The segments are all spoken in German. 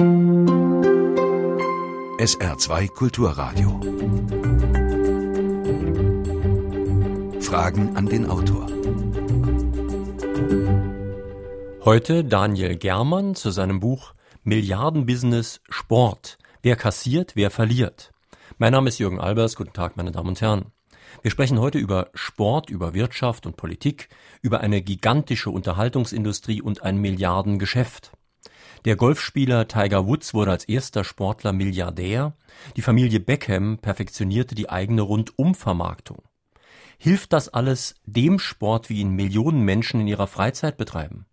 SR2 Kulturradio. Fragen an den Autor. Heute Daniel Germann zu seinem Buch Milliardenbusiness Sport. Wer kassiert, wer verliert. Mein Name ist Jürgen Albers. Guten Tag, meine Damen und Herren. Wir sprechen heute über Sport, über Wirtschaft und Politik, über eine gigantische Unterhaltungsindustrie und ein Milliardengeschäft. Der Golfspieler Tiger Woods wurde als erster Sportler Milliardär. Die Familie Beckham perfektionierte die eigene Rundumvermarktung. Hilft das alles dem Sport, wie ihn Millionen Menschen in ihrer Freizeit betreiben?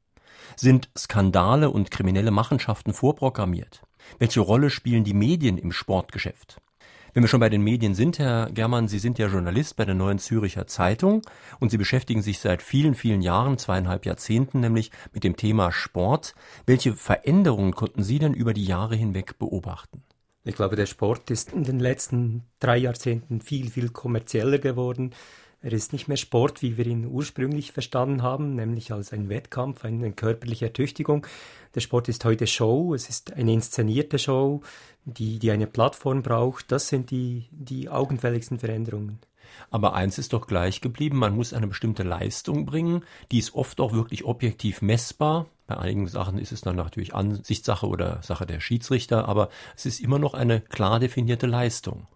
Sind Skandale und kriminelle Machenschaften vorprogrammiert? Welche Rolle spielen die Medien im Sportgeschäft? Wenn wir schon bei den Medien sind, Herr Germann, Sie sind ja Journalist bei der Neuen Züricher Zeitung und Sie beschäftigen sich seit vielen, vielen Jahren, zweieinhalb Jahrzehnten nämlich mit dem Thema Sport. Welche Veränderungen konnten Sie denn über die Jahre hinweg beobachten? Ich glaube, der Sport ist in den letzten drei Jahrzehnten viel, viel kommerzieller geworden. Er ist nicht mehr Sport, wie wir ihn ursprünglich verstanden haben, nämlich als ein Wettkampf, eine körperliche Ertüchtigung. Der Sport ist heute Show, es ist eine inszenierte Show, die, die eine Plattform braucht. Das sind die, die augenfälligsten Veränderungen. Aber eins ist doch gleich geblieben, man muss eine bestimmte Leistung bringen, die ist oft auch wirklich objektiv messbar. Bei einigen Sachen ist es dann natürlich Ansichtssache oder Sache der Schiedsrichter, aber es ist immer noch eine klar definierte Leistung.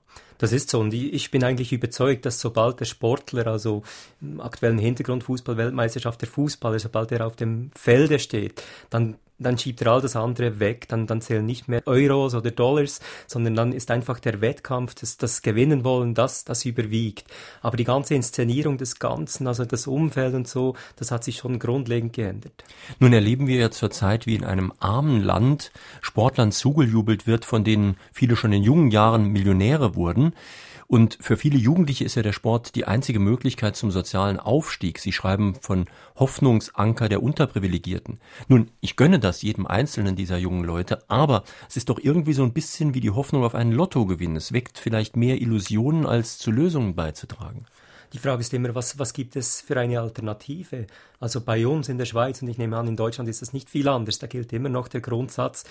Das ist so. Und ich bin eigentlich überzeugt, dass sobald der Sportler, also im aktuellen Hintergrund Fußball-Weltmeisterschaft, der Fußballer, sobald er auf dem Felde steht, dann dann schiebt er all das andere weg, dann, dann zählen nicht mehr Euros oder Dollars, sondern dann ist einfach der Wettkampf, das, das Gewinnen wollen, das, das überwiegt. Aber die ganze Inszenierung des Ganzen, also das Umfeld und so, das hat sich schon grundlegend geändert. Nun erleben wir ja zurzeit, wie in einem armen Land Sportlern zugejubelt wird, von denen viele schon in jungen Jahren Millionäre wurden. Und für viele Jugendliche ist ja der Sport die einzige Möglichkeit zum sozialen Aufstieg. Sie schreiben von Hoffnungsanker der Unterprivilegierten. Nun, ich gönne das jedem einzelnen dieser jungen Leute, aber es ist doch irgendwie so ein bisschen wie die Hoffnung auf einen Lottogewinn. Es weckt vielleicht mehr Illusionen, als zu Lösungen beizutragen. Die Frage ist immer, was, was gibt es für eine Alternative? Also bei uns in der Schweiz und ich nehme an, in Deutschland ist das nicht viel anders. Da gilt immer noch der Grundsatz,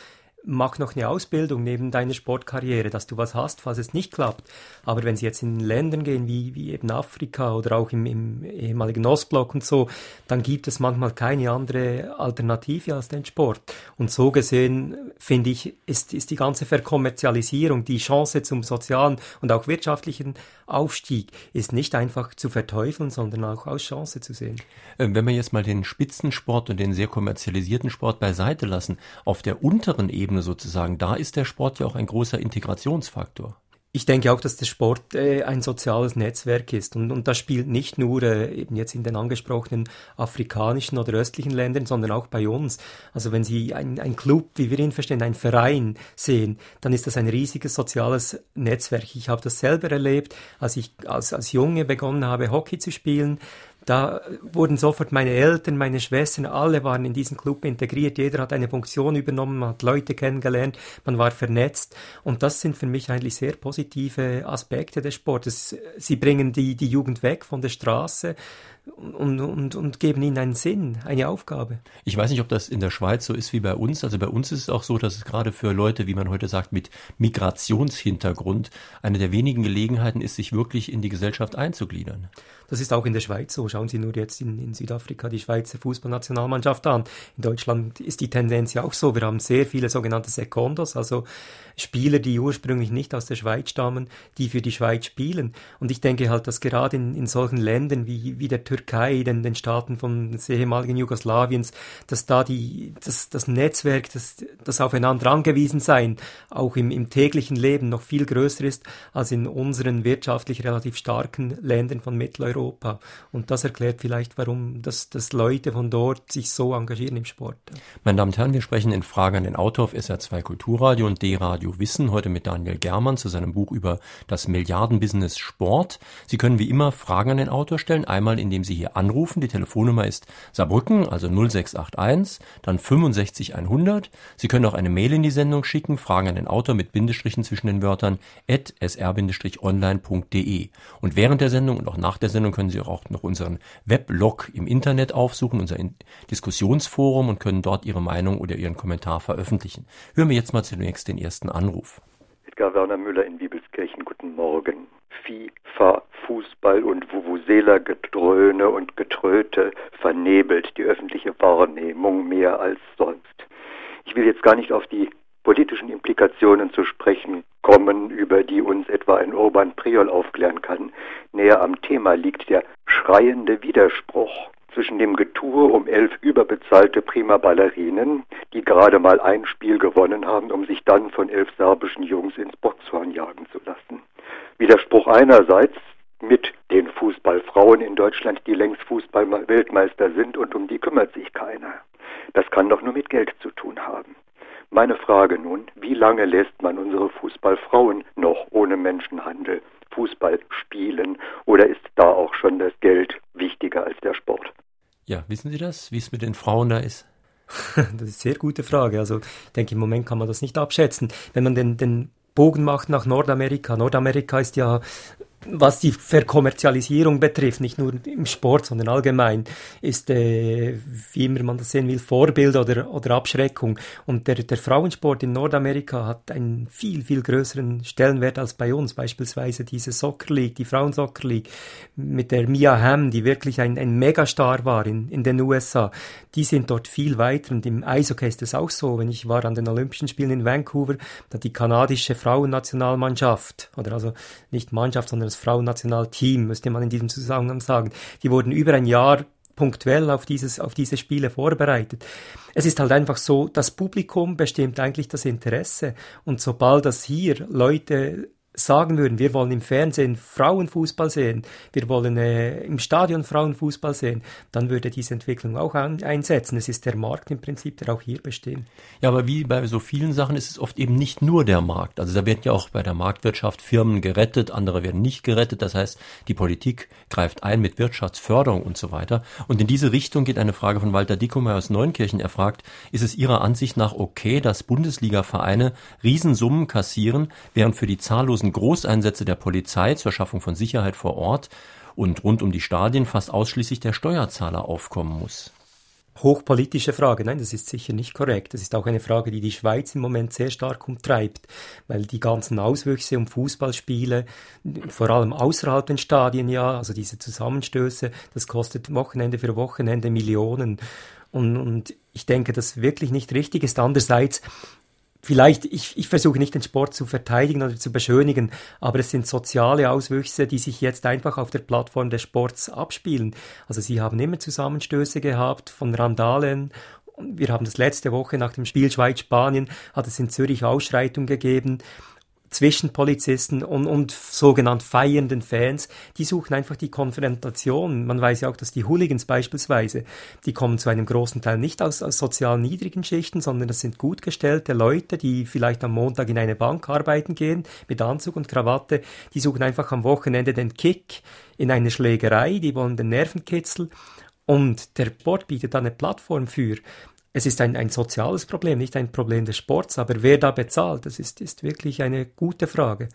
mach noch eine Ausbildung neben deiner Sportkarriere, dass du was hast, falls es nicht klappt. Aber wenn sie jetzt in Ländern gehen, wie, wie eben Afrika oder auch im, im ehemaligen Ostblock und so, dann gibt es manchmal keine andere Alternative als den Sport. Und so gesehen, finde ich, ist, ist die ganze Verkommerzialisierung, die Chance zum sozialen und auch wirtschaftlichen Aufstieg, ist nicht einfach zu verteufeln, sondern auch als Chance zu sehen. Ähm, wenn wir jetzt mal den Spitzensport und den sehr kommerzialisierten Sport beiseite lassen, auf der unteren Ebene Ebene sozusagen. Da ist der Sport ja auch ein großer Integrationsfaktor. Ich denke auch, dass der Sport äh, ein soziales Netzwerk ist und, und das spielt nicht nur äh, eben jetzt in den angesprochenen afrikanischen oder östlichen Ländern, sondern auch bei uns. Also wenn Sie ein, ein Club, wie wir ihn verstehen, ein Verein sehen, dann ist das ein riesiges soziales Netzwerk. Ich habe das selber erlebt, als ich als, als Junge begonnen habe, Hockey zu spielen da wurden sofort meine Eltern, meine Schwestern, alle waren in diesen Club integriert. Jeder hat eine Funktion übernommen, man hat Leute kennengelernt, man war vernetzt. Und das sind für mich eigentlich sehr positive Aspekte des Sportes. Sie bringen die, die Jugend weg von der Straße und, und, und geben ihnen einen Sinn, eine Aufgabe. Ich weiß nicht, ob das in der Schweiz so ist wie bei uns. Also bei uns ist es auch so, dass es gerade für Leute, wie man heute sagt, mit Migrationshintergrund eine der wenigen Gelegenheiten ist, sich wirklich in die Gesellschaft einzugliedern. Das ist auch in der Schweiz so. Schauen Sie nur jetzt in, in Südafrika die Schweizer Fußballnationalmannschaft an. In Deutschland ist die Tendenz ja auch so. Wir haben sehr viele sogenannte Secondos, also Spieler, die ursprünglich nicht aus der Schweiz stammen, die für die Schweiz spielen. Und ich denke halt, dass gerade in, in solchen Ländern wie, wie der Türkei, den, den Staaten von des ehemaligen Jugoslawiens, dass da die, das, das Netzwerk, das, das aufeinander angewiesen sein, auch im, im täglichen Leben noch viel größer ist als in unseren wirtschaftlich relativ starken Ländern von Mitteleuropa. Und das erklärt vielleicht, warum das, das Leute von dort sich so engagieren im Sport. Meine Damen und Herren, wir sprechen in Frage an den Autor auf SR2 Kulturradio und D-Radio Radio Wissen, heute mit Daniel Germann zu seinem Buch über das Milliardenbusiness Sport. Sie können wie immer Fragen an den Autor stellen, einmal indem indem Sie hier anrufen. Die Telefonnummer ist Saarbrücken, also 0681, dann 65 100. Sie können auch eine Mail in die Sendung schicken, Fragen an den Autor mit Bindestrichen zwischen den Wörtern at sr-online.de. Und während der Sendung und auch nach der Sendung können Sie auch noch unseren Weblog im Internet aufsuchen, unser Diskussionsforum und können dort Ihre Meinung oder Ihren Kommentar veröffentlichen. Hören wir jetzt mal zunächst den ersten Anruf. Edgar Werner Müller in Bibelskirchen, guten Morgen. FIFA, Fußball und Vuvuzela-Gedröhne und Getröte vernebelt die öffentliche Wahrnehmung mehr als sonst. Ich will jetzt gar nicht auf die politischen Implikationen zu sprechen kommen, über die uns etwa ein Urban Priol aufklären kann. Näher am Thema liegt der schreiende Widerspruch zwischen dem Getue um elf überbezahlte Prima Ballerinen, die gerade mal ein Spiel gewonnen haben, um sich dann von elf serbischen Jungs ins Boxhorn jagen zu lassen. Widerspruch einerseits mit den Fußballfrauen in Deutschland, die längst Fußballweltmeister sind und um die kümmert sich keiner. Das kann doch nur mit Geld zu tun haben. Meine Frage nun, wie lange lässt man unsere Fußballfrauen noch ohne Menschenhandel Fußball spielen oder ist da auch schon das Geld wichtiger als der Sport? Ja, wissen Sie das, wie es mit den Frauen da ist? das ist eine sehr gute Frage. Also ich denke, im Moment kann man das nicht abschätzen. Wenn man den, den Bogen macht nach Nordamerika. Nordamerika ist ja was die Verkommerzialisierung betrifft, nicht nur im Sport, sondern allgemein, ist, äh, wie immer man das sehen will, Vorbild oder, oder Abschreckung. Und der, der Frauensport in Nordamerika hat einen viel, viel größeren Stellenwert als bei uns. Beispielsweise diese Soccer League, die Frauensoccer League mit der Mia Hamm, die wirklich ein, ein Megastar war in, in den USA. Die sind dort viel weiter. Und im Eishockey ist es auch so. Wenn ich war an den Olympischen Spielen in Vancouver, da die kanadische Frauennationalmannschaft, oder also nicht Mannschaft, sondern das Frauennationalteam, müsste man in diesem Zusammenhang sagen. Die wurden über ein Jahr punktuell auf dieses, auf diese Spiele vorbereitet. Es ist halt einfach so, das Publikum bestimmt eigentlich das Interesse. Und sobald das hier Leute sagen würden, wir wollen im Fernsehen Frauenfußball sehen, wir wollen äh, im Stadion Frauenfußball sehen, dann würde diese Entwicklung auch an, einsetzen. Es ist der Markt im Prinzip, der auch hier besteht. Ja, aber wie bei so vielen Sachen ist es oft eben nicht nur der Markt. Also da werden ja auch bei der Marktwirtschaft Firmen gerettet, andere werden nicht gerettet. Das heißt, die Politik greift ein mit Wirtschaftsförderung und so weiter. Und in diese Richtung geht eine Frage von Walter Dickomer aus Neunkirchen. Er fragt, ist es Ihrer Ansicht nach okay, dass Bundesliga-Vereine Riesensummen kassieren, während für die zahllosen Großeinsätze der Polizei zur Schaffung von Sicherheit vor Ort und rund um die Stadien fast ausschließlich der Steuerzahler aufkommen muss. Hochpolitische Frage. Nein, das ist sicher nicht korrekt. Das ist auch eine Frage, die die Schweiz im Moment sehr stark umtreibt, weil die ganzen Auswüchse um Fußballspiele, vor allem außerhalb den Stadien ja, also diese Zusammenstöße, das kostet Wochenende für Wochenende Millionen. Und, und ich denke, das wirklich nicht richtig ist. Andererseits vielleicht, ich, ich versuche nicht den Sport zu verteidigen oder zu beschönigen, aber es sind soziale Auswüchse, die sich jetzt einfach auf der Plattform des Sports abspielen. Also sie haben immer Zusammenstöße gehabt von Randalen wir haben das letzte Woche nach dem Spiel Schweiz-Spanien, hat es in Zürich Ausschreitungen gegeben zwischen Polizisten und, und sogenannt feiernden Fans, die suchen einfach die Konfrontation. Man weiß ja auch, dass die Hooligans beispielsweise, die kommen zu einem großen Teil nicht aus, aus sozial niedrigen Schichten, sondern das sind gut gestellte Leute, die vielleicht am Montag in eine Bank arbeiten gehen, mit Anzug und Krawatte. Die suchen einfach am Wochenende den Kick in eine Schlägerei, die wollen den Nervenkitzel. Und der Sport bietet eine Plattform für es ist ein, ein soziales Problem, nicht ein Problem des Sports, aber wer da bezahlt, das ist, ist wirklich eine gute Frage.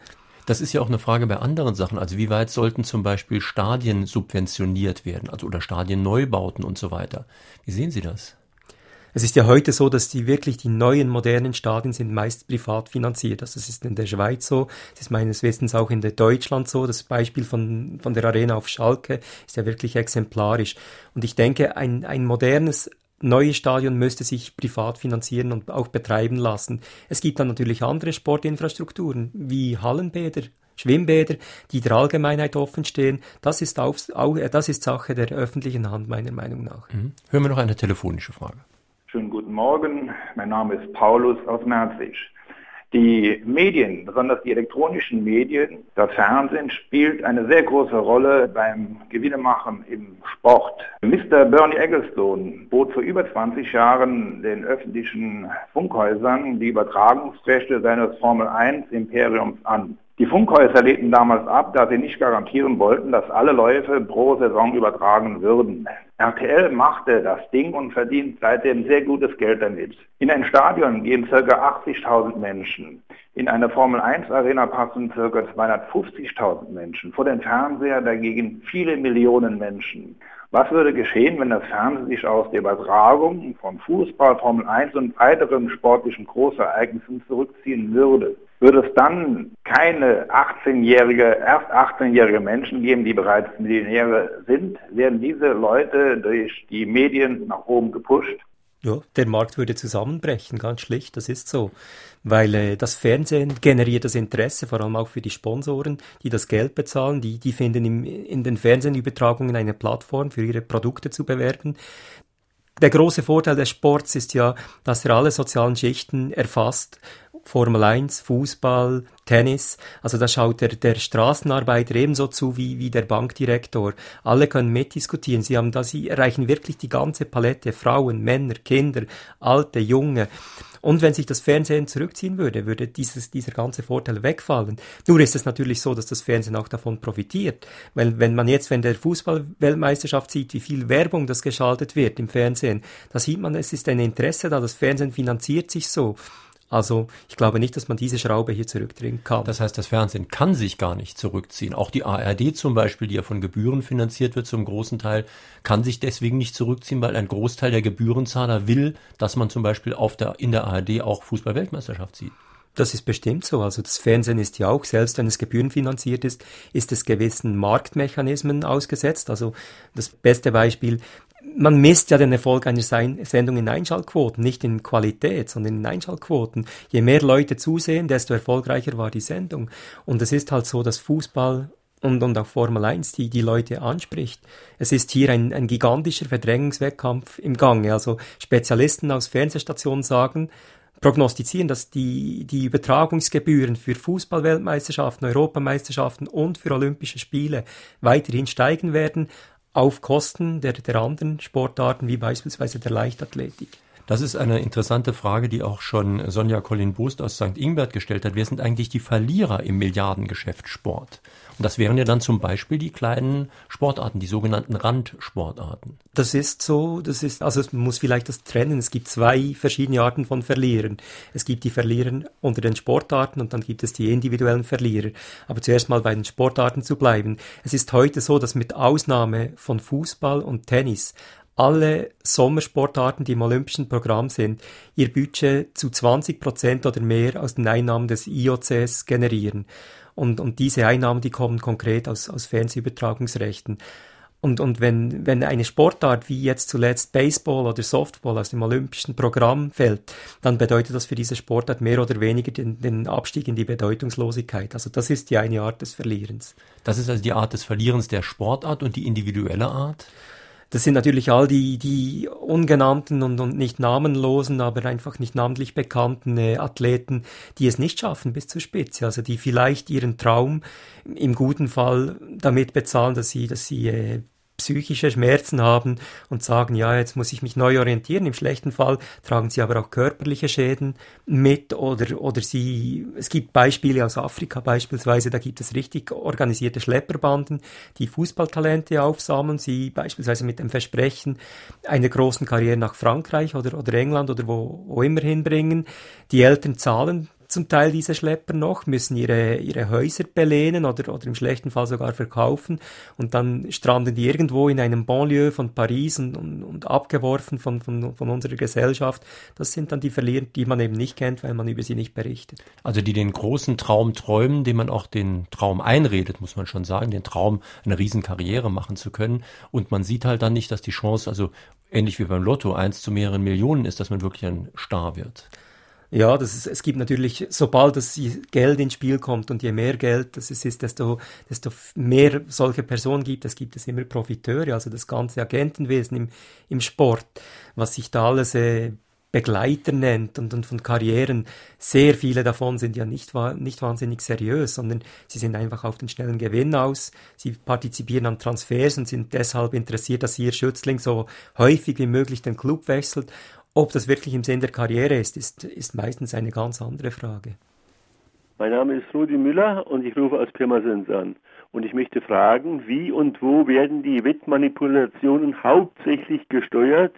Das ist ja auch eine Frage bei anderen Sachen. Also wie weit sollten zum Beispiel Stadien subventioniert werden, also oder Stadienneubauten und so weiter. Wie sehen Sie das? Es ist ja heute so, dass die wirklich die neuen modernen Stadien sind meist privat finanziert. Also das ist in der Schweiz so, das ist meines Wissens auch in der Deutschland so. Das Beispiel von, von der Arena auf Schalke ist ja wirklich exemplarisch. Und ich denke, ein, ein modernes neue Stadion müsste sich privat finanzieren und auch betreiben lassen. Es gibt dann natürlich andere Sportinfrastrukturen wie Hallenbäder, Schwimmbäder, die der Allgemeinheit offen stehen. Das ist, auf, auch, das ist Sache der öffentlichen Hand, meiner Meinung nach. Mhm. Hören wir noch eine telefonische Frage. Schönen guten Morgen. Mein Name ist Paulus aus Merzig. Die Medien, besonders die elektronischen Medien, das Fernsehen spielt eine sehr große Rolle beim Gewinnemachen im Sport. Mr. Bernie Ecclestone bot vor über 20 Jahren den öffentlichen Funkhäusern die Übertragungsrechte seines Formel 1 Imperiums an. Die Funkhäuser lehnten damals ab, da sie nicht garantieren wollten, dass alle Läufe pro Saison übertragen würden. RTL machte das Ding und verdient seitdem sehr gutes Geld damit. In ein Stadion gehen ca. 80.000 Menschen. In eine Formel 1 Arena passen ca. 250.000 Menschen. Vor dem Fernseher dagegen viele Millionen Menschen. Was würde geschehen, wenn das Fernsehen sich aus der Übertragung von Fußball, Formel 1 und weiteren sportlichen Großereignissen zurückziehen würde? Würde es dann keine 18-jährige, erst 18-jährige Menschen geben, die bereits Millionäre sind, werden diese Leute durch die Medien nach oben gepusht? Ja, der Markt würde zusammenbrechen, ganz schlicht, das ist so. Weil äh, das Fernsehen generiert das Interesse, vor allem auch für die Sponsoren, die das Geld bezahlen, die, die finden im, in den Fernsehübertragungen eine Plattform für ihre Produkte zu bewerben. Der große Vorteil des Sports ist ja, dass er alle sozialen Schichten erfasst Formel 1, Fußball, Tennis. Also da schaut der, der Straßenarbeiter ebenso zu wie, wie der Bankdirektor. Alle können mitdiskutieren. Sie haben da, sie erreichen wirklich die ganze Palette. Frauen, Männer, Kinder, Alte, Junge. Und wenn sich das Fernsehen zurückziehen würde, würde dieses, dieser ganze Vorteil wegfallen. Nur ist es natürlich so, dass das Fernsehen auch davon profitiert. Weil wenn man jetzt, wenn der Fußball-Weltmeisterschaft sieht, wie viel Werbung das geschaltet wird im Fernsehen, da sieht man, es ist ein Interesse da, das Fernsehen finanziert sich so. Also ich glaube nicht, dass man diese Schraube hier zurückdrehen kann. Das heißt, das Fernsehen kann sich gar nicht zurückziehen. Auch die ARD zum Beispiel, die ja von Gebühren finanziert wird zum großen Teil, kann sich deswegen nicht zurückziehen, weil ein Großteil der Gebührenzahler will, dass man zum Beispiel auf der, in der ARD auch Fußball-Weltmeisterschaft sieht. Das ist bestimmt so. Also das Fernsehen ist ja auch, selbst wenn es gebührenfinanziert ist, ist es gewissen Marktmechanismen ausgesetzt. Also das beste Beispiel, man misst ja den Erfolg einer Sendung in Einschaltquoten, nicht in Qualität, sondern in Einschaltquoten. Je mehr Leute zusehen, desto erfolgreicher war die Sendung. Und es ist halt so, dass Fußball und, und auch Formel 1 die, die Leute anspricht. Es ist hier ein, ein gigantischer Verdrängungswettkampf im Gange. Also Spezialisten aus Fernsehstationen sagen, prognostizieren, dass die, die Übertragungsgebühren für Fußballweltmeisterschaften, Europameisterschaften und für Olympische Spiele weiterhin steigen werden, auf Kosten der, der anderen Sportarten, wie beispielsweise der Leichtathletik? Das ist eine interessante Frage, die auch schon Sonja Collin-Boost aus St. Ingbert gestellt hat. Wer sind eigentlich die Verlierer im Milliardengeschäft Sport? Und das wären ja dann zum Beispiel die kleinen Sportarten, die sogenannten Randsportarten. Das ist so, das ist, also man muss vielleicht das trennen. Es gibt zwei verschiedene Arten von Verlierern. Es gibt die Verlierer unter den Sportarten und dann gibt es die individuellen Verlierer. Aber zuerst mal bei den Sportarten zu bleiben. Es ist heute so, dass mit Ausnahme von Fußball und Tennis alle Sommersportarten, die im olympischen Programm sind, ihr Budget zu 20 Prozent oder mehr aus den Einnahmen des IOCs generieren. Und, und diese Einnahmen, die kommen konkret aus, aus Fernsehübertragungsrechten. Und, und wenn, wenn eine Sportart wie jetzt zuletzt Baseball oder Softball aus dem olympischen Programm fällt, dann bedeutet das für diese Sportart mehr oder weniger den, den Abstieg in die Bedeutungslosigkeit. Also das ist die eine Art des Verlierens. Das ist also die Art des Verlierens der Sportart und die individuelle Art? Das sind natürlich all die, die ungenannten und, und nicht namenlosen, aber einfach nicht namentlich bekannten äh, Athleten, die es nicht schaffen bis zur Spitze. Also die vielleicht ihren Traum im guten Fall damit bezahlen, dass sie, dass sie äh, psychische Schmerzen haben und sagen, ja, jetzt muss ich mich neu orientieren. Im schlechten Fall tragen sie aber auch körperliche Schäden mit oder, oder sie, es gibt Beispiele aus Afrika beispielsweise, da gibt es richtig organisierte Schlepperbanden, die Fußballtalente aufsammeln, sie beispielsweise mit dem Versprechen einer großen Karriere nach Frankreich oder, oder England oder wo, wo immer hinbringen. Die Eltern zahlen zum Teil diese Schlepper noch, müssen ihre, ihre Häuser belehnen oder, oder im schlechten Fall sogar verkaufen und dann stranden die irgendwo in einem Banlieue von Paris und, und, und abgeworfen von, von, von unserer Gesellschaft. Das sind dann die Verlierer, die man eben nicht kennt, weil man über sie nicht berichtet. Also die den großen Traum träumen, dem man auch den Traum einredet, muss man schon sagen, den Traum, eine Riesenkarriere machen zu können. Und man sieht halt dann nicht, dass die Chance, also ähnlich wie beim Lotto, eins zu mehreren Millionen ist, dass man wirklich ein Star wird. Ja, das ist, es gibt natürlich, sobald das Geld ins Spiel kommt und je mehr Geld das ist, desto, desto mehr solche Personen gibt, es gibt es immer Profiteure, also das ganze Agentenwesen im, im Sport, was sich da alles äh, Begleiter nennt und, und von Karrieren. Sehr viele davon sind ja nicht, nicht wahnsinnig seriös, sondern sie sind einfach auf den schnellen Gewinn aus. Sie partizipieren an Transfers und sind deshalb interessiert, dass ihr Schützling so häufig wie möglich den Club wechselt ob das wirklich im Sinn der Karriere ist, ist, ist meistens eine ganz andere Frage. Mein Name ist Rudi Müller und ich rufe aus Pirmasens an. Und ich möchte fragen, wie und wo werden die Wettmanipulationen hauptsächlich gesteuert?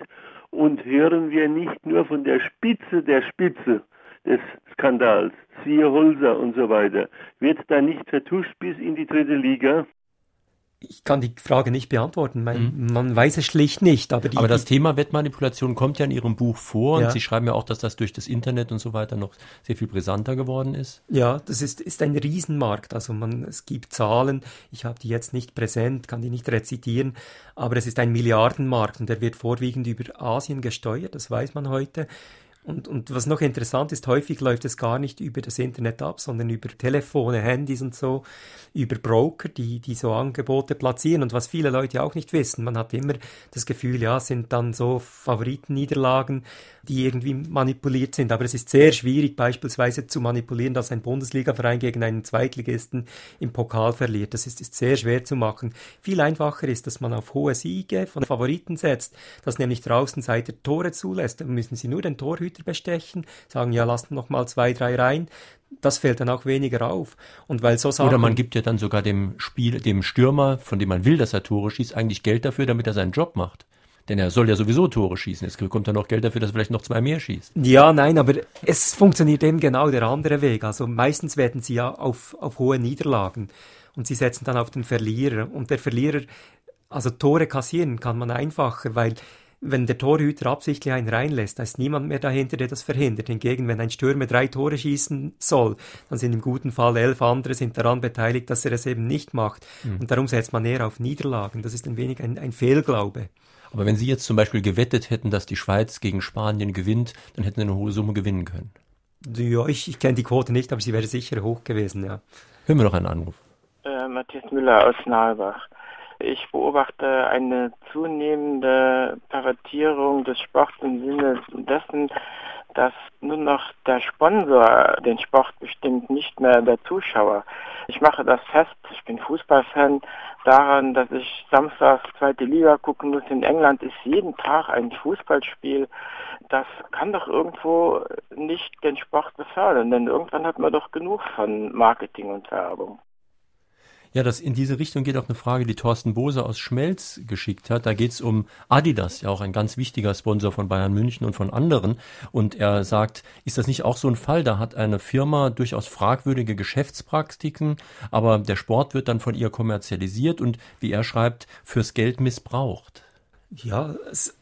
Und hören wir nicht nur von der Spitze der Spitze des Skandals, siehe Holzer und so weiter, wird da nicht vertuscht bis in die dritte Liga? Ich kann die Frage nicht beantworten. Man, mhm. man weiß es schlicht nicht. Aber, die, aber das Thema Wettmanipulation kommt ja in Ihrem Buch vor ja. und Sie schreiben ja auch, dass das durch das Internet und so weiter noch sehr viel brisanter geworden ist. Ja, das ist, ist ein Riesenmarkt. Also man, es gibt Zahlen, ich habe die jetzt nicht präsent, kann die nicht rezitieren, aber es ist ein Milliardenmarkt und der wird vorwiegend über Asien gesteuert, das weiß man heute. Und, und was noch interessant ist, häufig läuft es gar nicht über das Internet ab, sondern über Telefone, Handys und so, über Broker, die, die so Angebote platzieren. Und was viele Leute auch nicht wissen, man hat immer das Gefühl, ja, sind dann so Favoritenniederlagen, die irgendwie manipuliert sind. Aber es ist sehr schwierig, beispielsweise zu manipulieren, dass ein Bundesligaverein gegen einen Zweitligisten im Pokal verliert. Das ist, ist sehr schwer zu machen. Viel einfacher ist, dass man auf hohe Siege von Favoriten setzt, dass nämlich der Außenseiter Tore zulässt. Dann müssen sie nur den Torhüter bestechen, sagen, ja, lasst noch mal zwei, drei rein das fällt dann auch weniger auf. Und weil so Sachen Oder man gibt ja dann sogar dem Spiel, dem Stürmer, von dem man will, dass er Tore schießt, eigentlich Geld dafür, damit er seinen Job macht. Denn er soll ja sowieso Tore schießen. Jetzt bekommt er noch Geld dafür, dass er vielleicht noch zwei mehr schießt. Ja, nein, aber es funktioniert eben genau der andere Weg. Also meistens werden sie ja auf, auf hohe Niederlagen und sie setzen dann auf den Verlierer. Und der Verlierer, also Tore kassieren kann man einfacher, weil wenn der Torhüter absichtlich einen reinlässt, da ist niemand mehr dahinter, der das verhindert. Hingegen, wenn ein Stürmer drei Tore schießen soll, dann sind im guten Fall elf andere sind daran beteiligt, dass er es eben nicht macht. Mhm. Und darum setzt man eher auf Niederlagen. Das ist ein wenig ein, ein Fehlglaube. Aber wenn Sie jetzt zum Beispiel gewettet hätten, dass die Schweiz gegen Spanien gewinnt, dann hätten Sie eine hohe Summe gewinnen können. Ja, ich, ich kenne die Quote nicht, aber sie wäre sicher hoch gewesen, ja. Hören wir noch einen Anruf. Äh, Matthias Müller aus Nalbach. Ich beobachte eine zunehmende Pervertierung des Sports im Sinne dessen, dass nur noch der Sponsor den Sport bestimmt, nicht mehr der Zuschauer. Ich mache das fest, ich bin Fußballfan, daran, dass ich samstags zweite Liga gucken muss. In England ist jeden Tag ein Fußballspiel. Das kann doch irgendwo nicht den Sport befördern, denn irgendwann hat man doch genug von Marketing und Werbung. Ja, das in diese Richtung geht auch eine Frage, die Thorsten Bose aus Schmelz geschickt hat. Da geht es um Adidas, ja auch ein ganz wichtiger Sponsor von Bayern München und von anderen. Und er sagt, ist das nicht auch so ein Fall? Da hat eine Firma durchaus fragwürdige Geschäftspraktiken, aber der Sport wird dann von ihr kommerzialisiert und, wie er schreibt, fürs Geld missbraucht. Ja,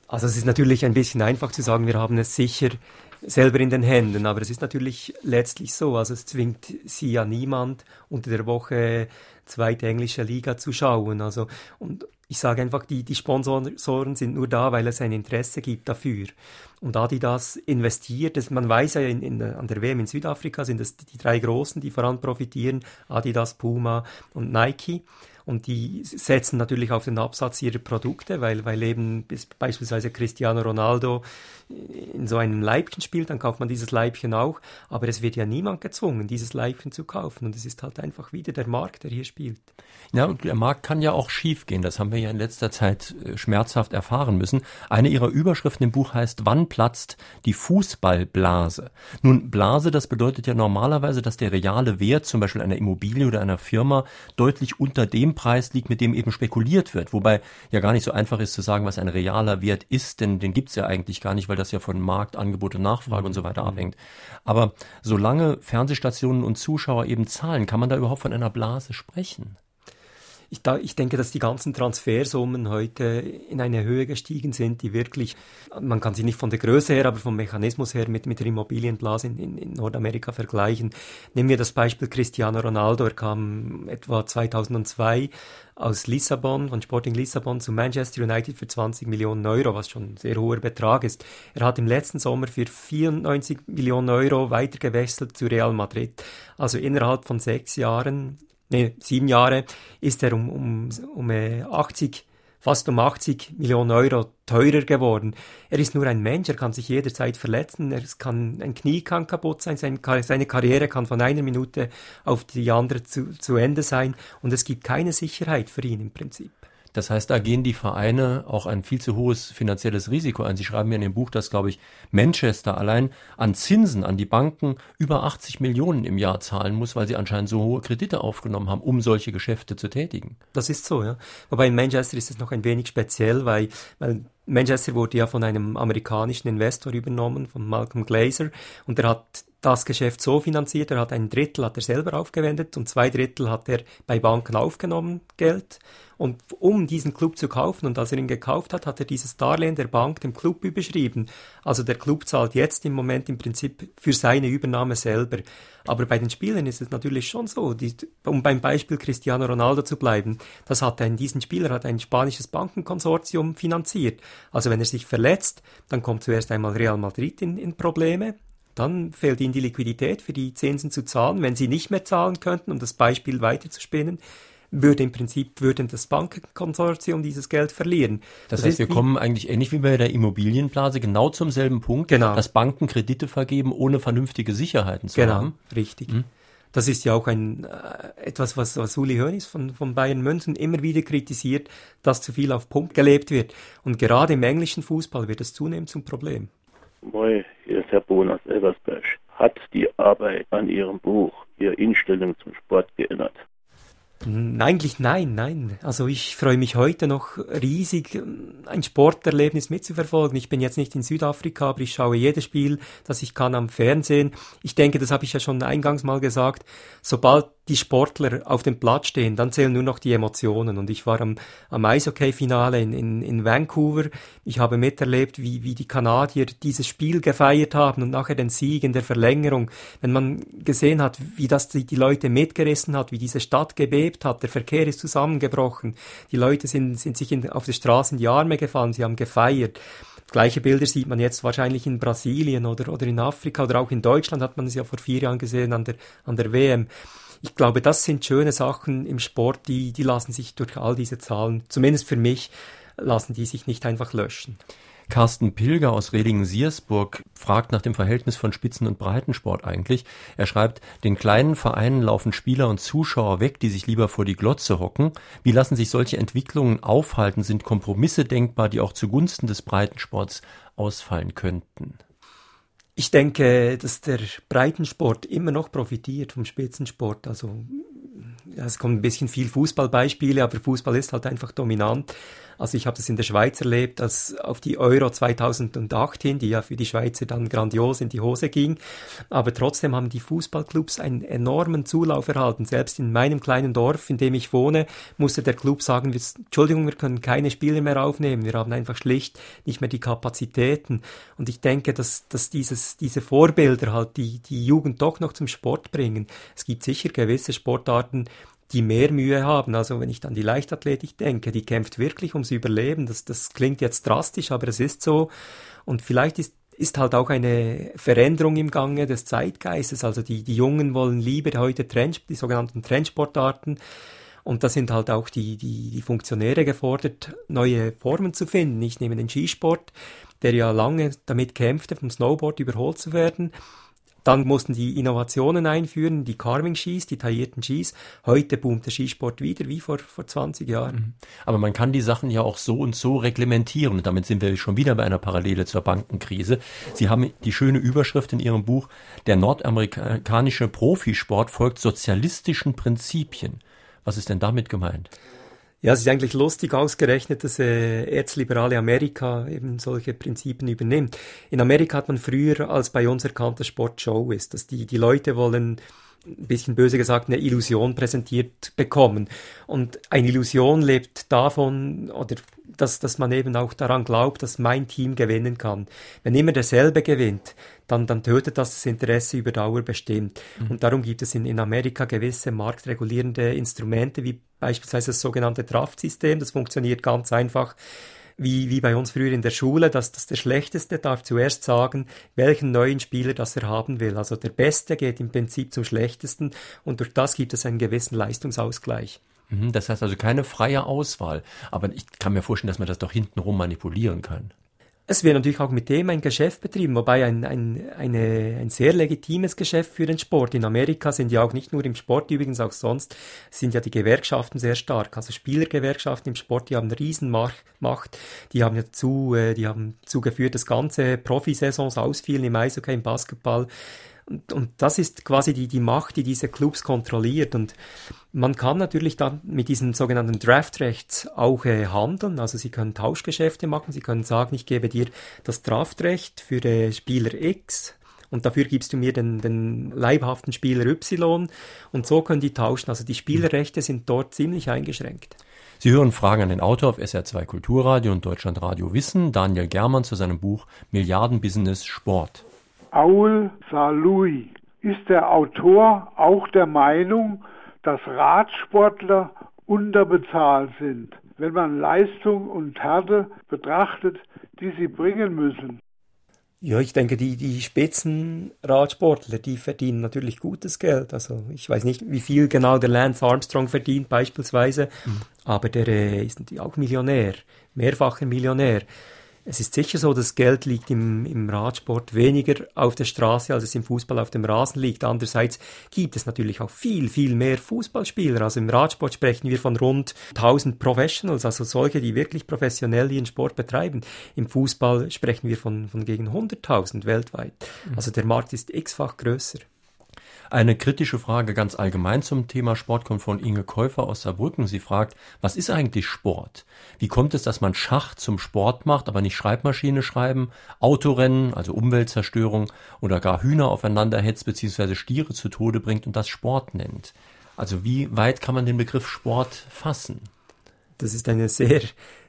also es ist natürlich ein bisschen einfach zu sagen, wir haben es sicher selber in den Händen. Aber es ist natürlich letztlich so. Also es zwingt sie ja niemand unter der Woche zweite englische Liga zu schauen. Also und ich sage einfach, die, die Sponsoren sind nur da, weil es ein Interesse gibt dafür. Und Adidas investiert, das, man weiß ja, in, in, an der WM in Südafrika sind es die drei Großen, die voran profitieren, Adidas, Puma und Nike. Und die setzen natürlich auf den Absatz ihrer Produkte, weil, weil eben beispielsweise Cristiano Ronaldo in so einem Leibchen spielt, dann kauft man dieses Leibchen auch. Aber es wird ja niemand gezwungen, dieses Leibchen zu kaufen. Und es ist halt einfach wieder der Markt, der hier spielt. Ja, und der Markt kann ja auch schief gehen. Das haben wir ja in letzter Zeit äh, schmerzhaft erfahren müssen. Eine ihrer Überschriften im Buch heißt, wann platzt die Fußballblase? Nun, Blase, das bedeutet ja normalerweise, dass der reale Wert zum Beispiel einer Immobilie oder einer Firma deutlich unter dem Preis liegt, mit dem eben spekuliert wird. Wobei ja gar nicht so einfach ist zu sagen, was ein realer Wert ist, denn den gibt's ja eigentlich gar nicht, weil das ja von Markt, Angebot und Nachfrage und so weiter mhm. abhängt. Aber solange Fernsehstationen und Zuschauer eben zahlen, kann man da überhaupt von einer Blase sprechen? Ich, da, ich denke, dass die ganzen Transfersummen heute in eine Höhe gestiegen sind, die wirklich, man kann sie nicht von der Größe her, aber vom Mechanismus her mit, mit der Immobilienblase in, in, in Nordamerika vergleichen. Nehmen wir das Beispiel Cristiano Ronaldo. Er kam etwa 2002 aus Lissabon, von Sporting Lissabon zu Manchester United für 20 Millionen Euro, was schon ein sehr hoher Betrag ist. Er hat im letzten Sommer für 94 Millionen Euro weitergewechselt zu Real Madrid. Also innerhalb von sechs Jahren nee, sieben Jahre, ist er um, um, um 80, äh, fast um 80 Millionen Euro teurer geworden. Er ist nur ein Mensch, er kann sich jederzeit verletzen, er kann, ein Knie kann kaputt sein, seine Karriere kann von einer Minute auf die andere zu, zu Ende sein und es gibt keine Sicherheit für ihn im Prinzip. Das heißt, da gehen die Vereine auch ein viel zu hohes finanzielles Risiko ein. Sie schreiben mir in dem Buch, dass, glaube ich, Manchester allein an Zinsen an die Banken über 80 Millionen im Jahr zahlen muss, weil sie anscheinend so hohe Kredite aufgenommen haben, um solche Geschäfte zu tätigen. Das ist so, ja. Wobei in Manchester ist es noch ein wenig speziell, weil, weil Manchester wurde ja von einem amerikanischen Investor übernommen, von Malcolm Glazer, und er hat das Geschäft so finanziert, er hat ein Drittel hat er selber aufgewendet und zwei Drittel hat er bei Banken aufgenommen, Geld. Und um diesen Club zu kaufen und als er ihn gekauft hat, hat er dieses Darlehen der Bank dem Club überschrieben. Also der Club zahlt jetzt im Moment im Prinzip für seine Übernahme selber. Aber bei den Spielern ist es natürlich schon so, die, um beim Beispiel Cristiano Ronaldo zu bleiben, das hat ein, diesen Spieler hat ein spanisches Bankenkonsortium finanziert. Also wenn er sich verletzt, dann kommt zuerst einmal Real Madrid in, in Probleme, dann fehlt ihnen die Liquidität für die Zinsen zu zahlen. Wenn sie nicht mehr zahlen könnten, um das Beispiel weiterzuspinnen, würde im Prinzip würden das Bankenkonsortium dieses Geld verlieren. Das, das heißt, wir kommen eigentlich ähnlich wie bei der Immobilienblase genau zum selben Punkt, genau. dass Banken Kredite vergeben, ohne vernünftige Sicherheiten zu genau, haben. Genau, richtig. Hm? Das ist ja auch ein, äh, etwas, was, was Uli Hoeneß von, von Bayern München immer wieder kritisiert, dass zu viel auf Pump gelebt wird. Und gerade im englischen Fußball wird es zunehmend zum Problem. Moi, hier ist Herr Bohn aus Elversberg. Hat die Arbeit an Ihrem Buch Ihre Einstellung zum Sport geändert? Eigentlich nein, nein. Also ich freue mich heute noch riesig, ein Sporterlebnis mitzuverfolgen. Ich bin jetzt nicht in Südafrika, aber ich schaue jedes Spiel, das ich kann am Fernsehen. Ich denke, das habe ich ja schon eingangs mal gesagt, sobald die Sportler auf dem Platz stehen, dann zählen nur noch die Emotionen. Und ich war am, am Eishockey-Finale in, in, in Vancouver. Ich habe miterlebt, wie, wie die Kanadier dieses Spiel gefeiert haben und nachher den Sieg in der Verlängerung. Wenn man gesehen hat, wie das die, die Leute mitgerissen hat, wie diese Stadt gebebt hat, der Verkehr ist zusammengebrochen, die Leute sind, sind sich in, auf der Straße in die Arme gefallen, sie haben gefeiert. Gleiche Bilder sieht man jetzt wahrscheinlich in Brasilien oder, oder in Afrika oder auch in Deutschland hat man es ja vor vier Jahren gesehen an der, an der WM ich glaube, das sind schöne Sachen im Sport, die, die lassen sich durch all diese Zahlen, zumindest für mich, lassen die sich nicht einfach löschen. Carsten Pilger aus Redingen-Siersburg fragt nach dem Verhältnis von Spitzen- und Breitensport eigentlich. Er schreibt, den kleinen Vereinen laufen Spieler und Zuschauer weg, die sich lieber vor die Glotze hocken. Wie lassen sich solche Entwicklungen aufhalten? Sind Kompromisse denkbar, die auch zugunsten des Breitensports ausfallen könnten? Ich denke, dass der Breitensport immer noch profitiert vom Spitzensport. Also es kommen ein bisschen viel Fußballbeispiele, aber Fußball ist halt einfach dominant. Also ich habe das in der Schweiz erlebt, als auf die Euro 2008 hin, die ja für die Schweizer dann grandios in die Hose ging. Aber trotzdem haben die Fußballclubs einen enormen Zulauf erhalten. Selbst in meinem kleinen Dorf, in dem ich wohne, musste der Club sagen, wir, Entschuldigung, wir können keine Spieler mehr aufnehmen. Wir haben einfach schlicht nicht mehr die Kapazitäten. Und ich denke, dass, dass dieses, diese Vorbilder halt die, die Jugend doch noch zum Sport bringen. Es gibt sicher gewisse Sportarten, die mehr Mühe haben. Also wenn ich an die Leichtathletik denke, die kämpft wirklich ums Überleben. Das, das klingt jetzt drastisch, aber es ist so. Und vielleicht ist ist halt auch eine Veränderung im Gange des Zeitgeistes. Also die, die Jungen wollen lieber heute Trend, die sogenannten Trendsportarten. Und da sind halt auch die, die, die Funktionäre gefordert, neue Formen zu finden. Ich nehme den Skisport, der ja lange damit kämpfte, vom Snowboard überholt zu werden. Dann mussten die Innovationen einführen, die Carving-Skis, die taillierten Skis. Heute boomt der Skisport wieder, wie vor, vor 20 Jahren. Mhm. Aber man kann die Sachen ja auch so und so reglementieren. Damit sind wir schon wieder bei einer Parallele zur Bankenkrise. Sie haben die schöne Überschrift in Ihrem Buch, der nordamerikanische Profisport folgt sozialistischen Prinzipien. Was ist denn damit gemeint? Ja, es ist eigentlich lustig ausgerechnet, dass äh, erzliberale Amerika eben solche Prinzipien übernimmt. In Amerika hat man früher als bei uns erkannt, dass Sport Show ist, dass die, die Leute wollen ein bisschen böse gesagt, eine Illusion präsentiert bekommen. Und eine Illusion lebt davon, oder dass, dass man eben auch daran glaubt, dass mein Team gewinnen kann. Wenn immer derselbe gewinnt, dann, dann tötet das das Interesse über Dauer bestimmt. Mhm. Und darum gibt es in, in Amerika gewisse marktregulierende Instrumente, wie beispielsweise das sogenannte Draftsystem. Das funktioniert ganz einfach wie, wie bei uns früher in der Schule, dass, dass der Schlechteste darf zuerst sagen, welchen neuen Spieler das er haben will. Also der Beste geht im Prinzip zum Schlechtesten und durch das gibt es einen gewissen Leistungsausgleich. Mhm, das heißt also keine freie Auswahl. Aber ich kann mir vorstellen, dass man das doch hintenrum manipulieren kann. Es wird natürlich auch mit dem ein Geschäft betrieben, wobei ein, ein, eine, ein sehr legitimes Geschäft für den Sport. In Amerika sind ja auch nicht nur im Sport, übrigens auch sonst, sind ja die Gewerkschaften sehr stark. Also Spielergewerkschaften im Sport, die haben eine Riesenmacht. Die haben ja zu, äh, die haben zugeführt, dass ganze Profisaisons ausfielen im Eishockey, im Basketball. Und, und das ist quasi die, die Macht, die diese Clubs kontrolliert. Und man kann natürlich dann mit diesem sogenannten Draftrecht auch äh, handeln. Also Sie können Tauschgeschäfte machen. Sie können sagen, ich gebe dir das Draftrecht für den Spieler X und dafür gibst du mir den, den leibhaften Spieler Y und so können die tauschen. Also die Spielerrechte sind dort ziemlich eingeschränkt. Sie hören Fragen an den Autor auf SR2 Kulturradio und Deutschlandradio Wissen, Daniel Germann zu seinem Buch Milliardenbusiness Sport. Aul Salui ist der Autor auch der Meinung, dass Radsportler unterbezahlt sind, wenn man Leistung und Härte betrachtet, die sie bringen müssen. Ja, ich denke, die, die Spitzenradsportler, die verdienen natürlich gutes Geld. Also ich weiß nicht, wie viel genau der Lance Armstrong verdient beispielsweise, mhm. aber der äh, ist natürlich auch Millionär, mehrfacher Millionär. Es ist sicher so, das Geld liegt im, im Radsport weniger auf der Straße, als es im Fußball auf dem Rasen liegt. Andererseits gibt es natürlich auch viel, viel mehr Fußballspieler. Also im Radsport sprechen wir von rund 1000 Professionals, also solche, die wirklich professionell ihren Sport betreiben. Im Fußball sprechen wir von, von gegen 100.000 weltweit. Mhm. Also der Markt ist x-fach größer. Eine kritische Frage ganz allgemein zum Thema Sport kommt von Inge Käufer aus Saarbrücken. Sie fragt, was ist eigentlich Sport? Wie kommt es, dass man Schach zum Sport macht, aber nicht Schreibmaschine schreiben, Autorennen, also Umweltzerstörung oder gar Hühner aufeinander hetzt bzw. Stiere zu Tode bringt und das Sport nennt? Also wie weit kann man den Begriff Sport fassen? Das ist eine sehr,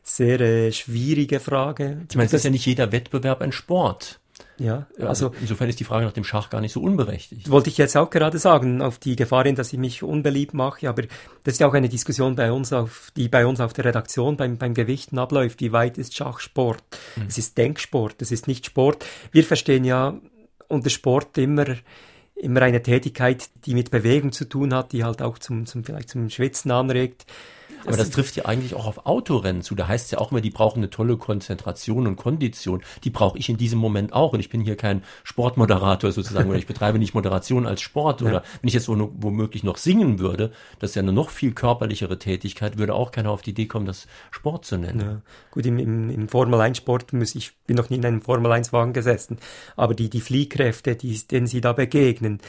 sehr äh, schwierige Frage. Ich meine, es ist ja nicht jeder Wettbewerb ein Sport. Ja, also insofern ist die Frage nach dem Schach gar nicht so unberechtigt. Wollte ich jetzt auch gerade sagen, auf die Gefahr hin, dass ich mich unbeliebt mache, aber das ist ja auch eine Diskussion bei uns auf, die bei uns auf der Redaktion beim, beim Gewichten abläuft. Wie weit ist Schach Sport? Mhm. Es ist Denksport, es ist nicht Sport. Wir verstehen ja unter Sport immer immer eine Tätigkeit, die mit Bewegung zu tun hat, die halt auch zum, zum vielleicht zum Schwitzen anregt. Aber das trifft ja eigentlich auch auf Autorennen zu. Da heißt es ja auch immer, die brauchen eine tolle Konzentration und Kondition. Die brauche ich in diesem Moment auch. Und ich bin hier kein Sportmoderator sozusagen oder ich betreibe nicht Moderation als Sport. Oder ja. wenn ich jetzt womöglich noch singen würde, das ist ja eine noch viel körperlichere Tätigkeit, würde auch keiner auf die Idee kommen, das Sport zu nennen. Ja. Gut, im, im, im Formel-1-Sport muss ich bin noch nie in einem Formel-1-Wagen gesessen. Aber die, die Fliehkräfte, die, denen sie da begegnen,